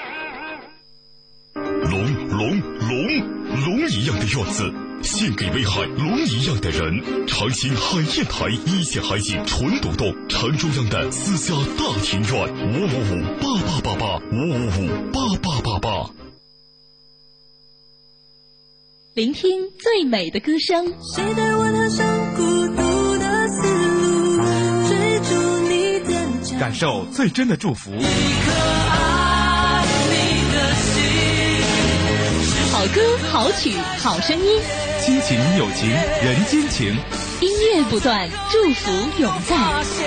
龙龙龙龙一样的院子。献给威海龙一样的人，长兴海晏台一线海景纯独栋，城中央的私家大庭院，五五五八八八八，五五五八八八八。聆听最美的歌声，谁带我踏上孤独的思路，追逐你的感受最真的祝福。好歌好曲好声音，亲情友情人间情，音乐不断，祝福永在，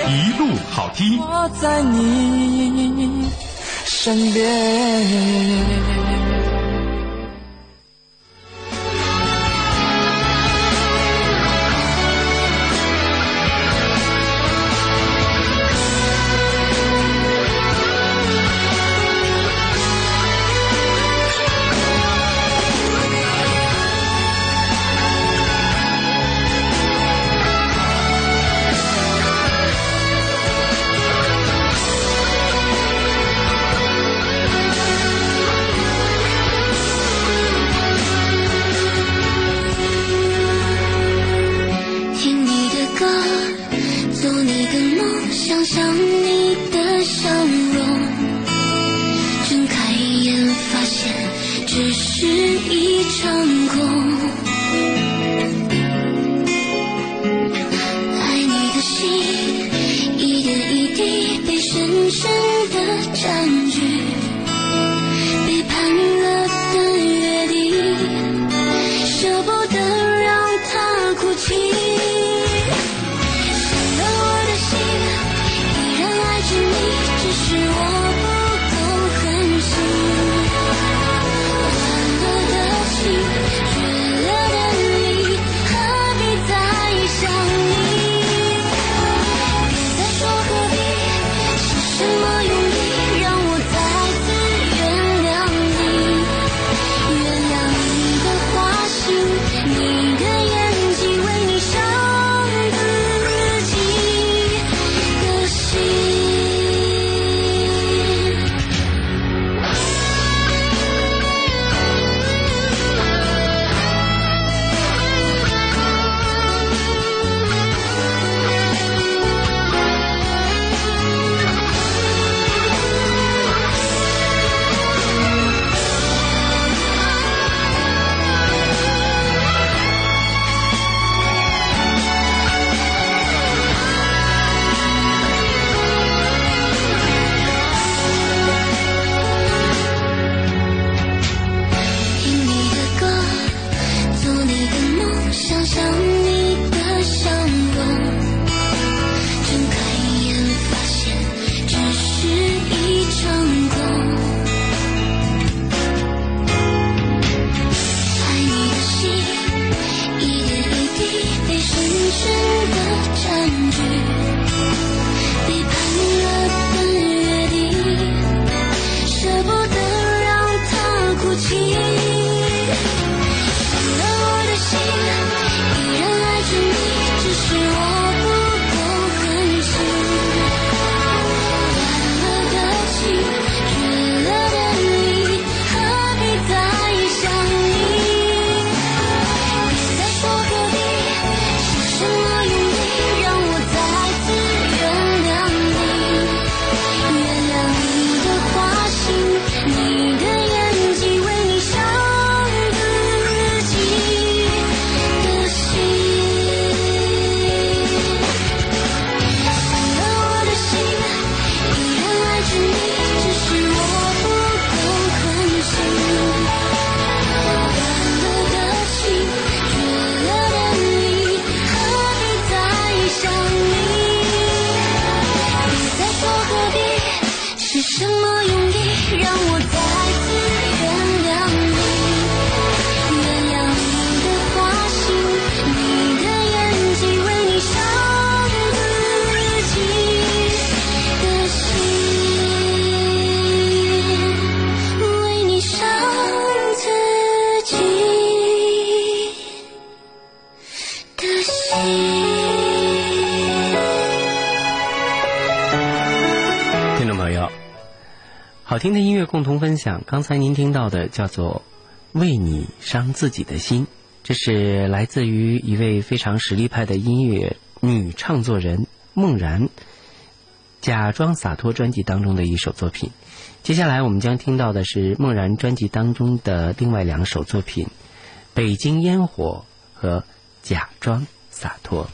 一路好听。我在你身边。好听的音乐共同分享，刚才您听到的叫做为你伤自己的心，这是来自于一位非常实力派的音乐女唱作人梦然假装洒脱专辑当中的一首作品，接下来我们将听到的是梦然专辑当中的另外两首作品北京烟火和假装洒脱。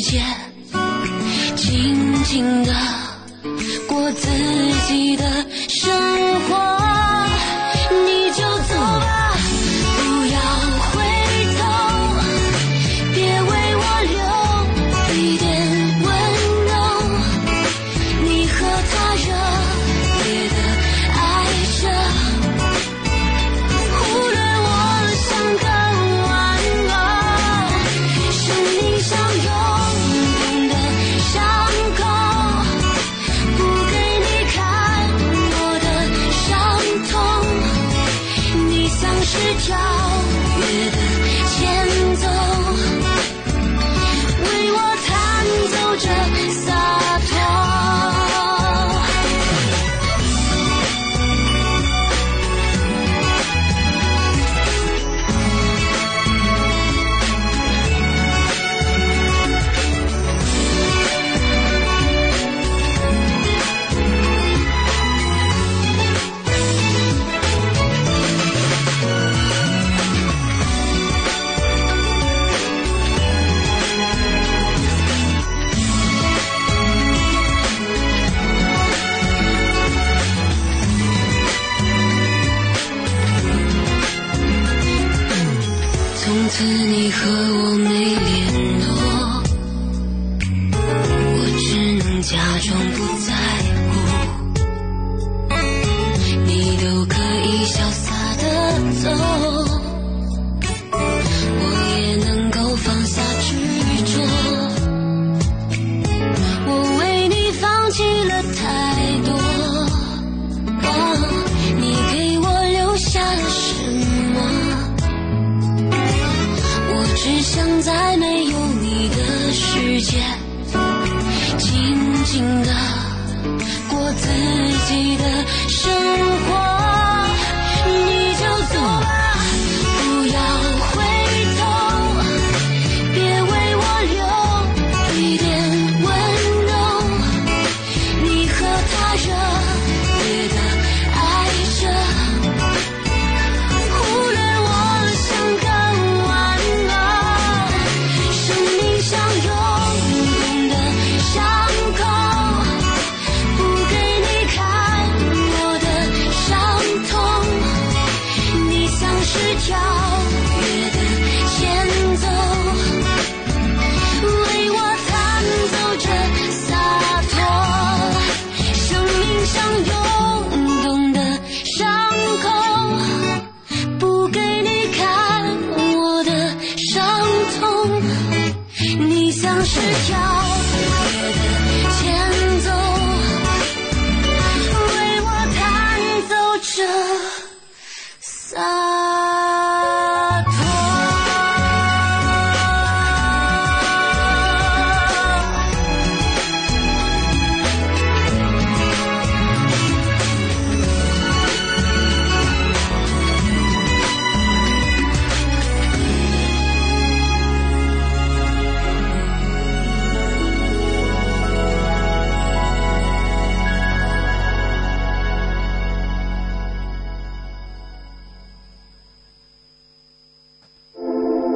界，静静的过自己的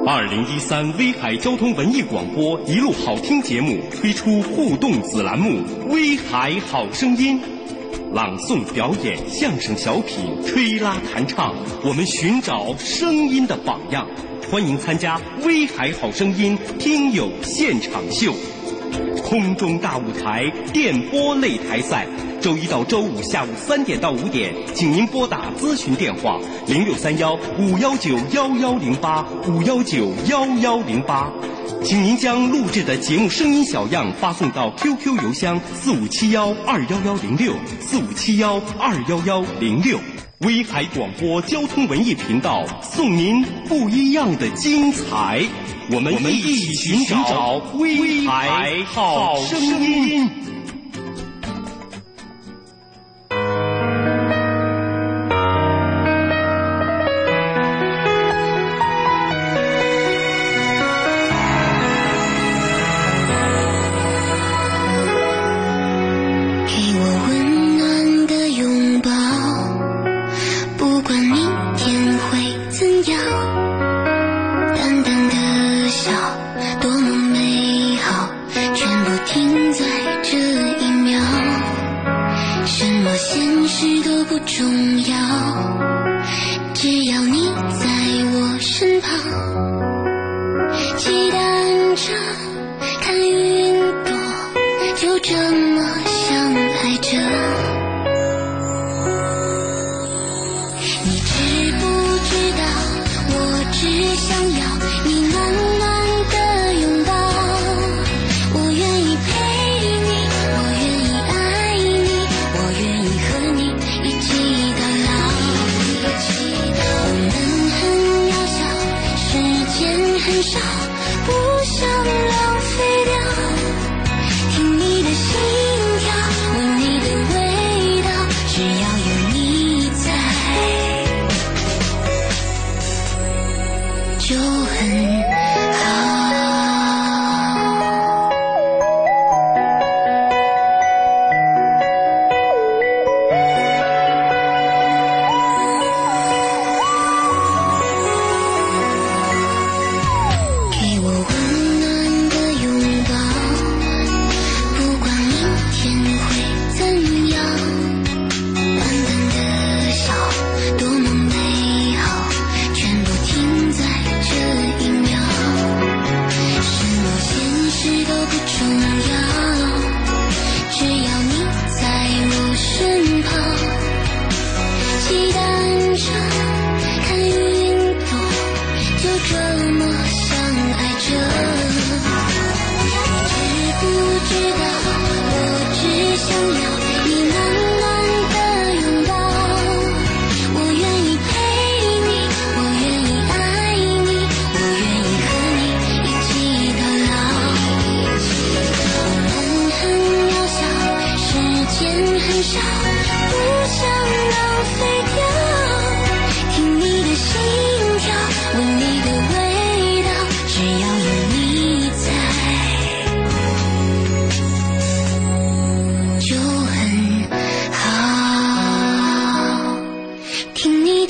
二零一三威海交通文艺广播一路好听节目推出互动子栏目《威海好声音》，朗诵、表演、相声、小品、吹拉弹唱，我们寻找声音的榜样。欢迎参加《威海好声音》听友现场秀。空中大舞台电波擂台赛，周一到周五下午三点到五点请您拨打咨询电话零六三幺五幺九幺幺零八五幺九幺幺零八。请您将录制的节目声音小样发送到 qq 邮箱四五七幺二幺幺零六四五七幺二幺幺零六。威海广播交通文艺频道送您不一样的精彩。我们一起寻找威海好声音。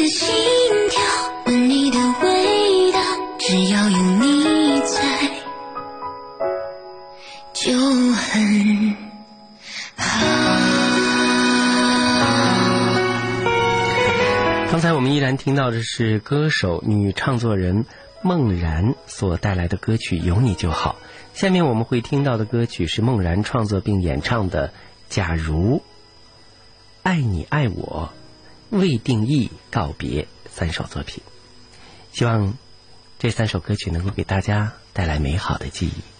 的心跳，而你的味道，只要有你在。就很好。刚才我们依然听到的是歌手、女唱作人梦然所带来的歌曲《有你就好》，下面我们会听到的歌曲是梦然创作并演唱的《假如爱你爱我》。未定义告别三首作品。希望这三首歌曲能够给大家带来美好的记忆。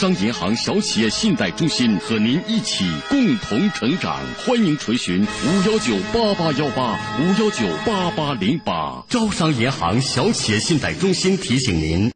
商银行小企业信贷中心和您一起共同成长欢迎垂询五幺九八八幺八五幺九八八零八。招商银行小企业信贷中心提醒您。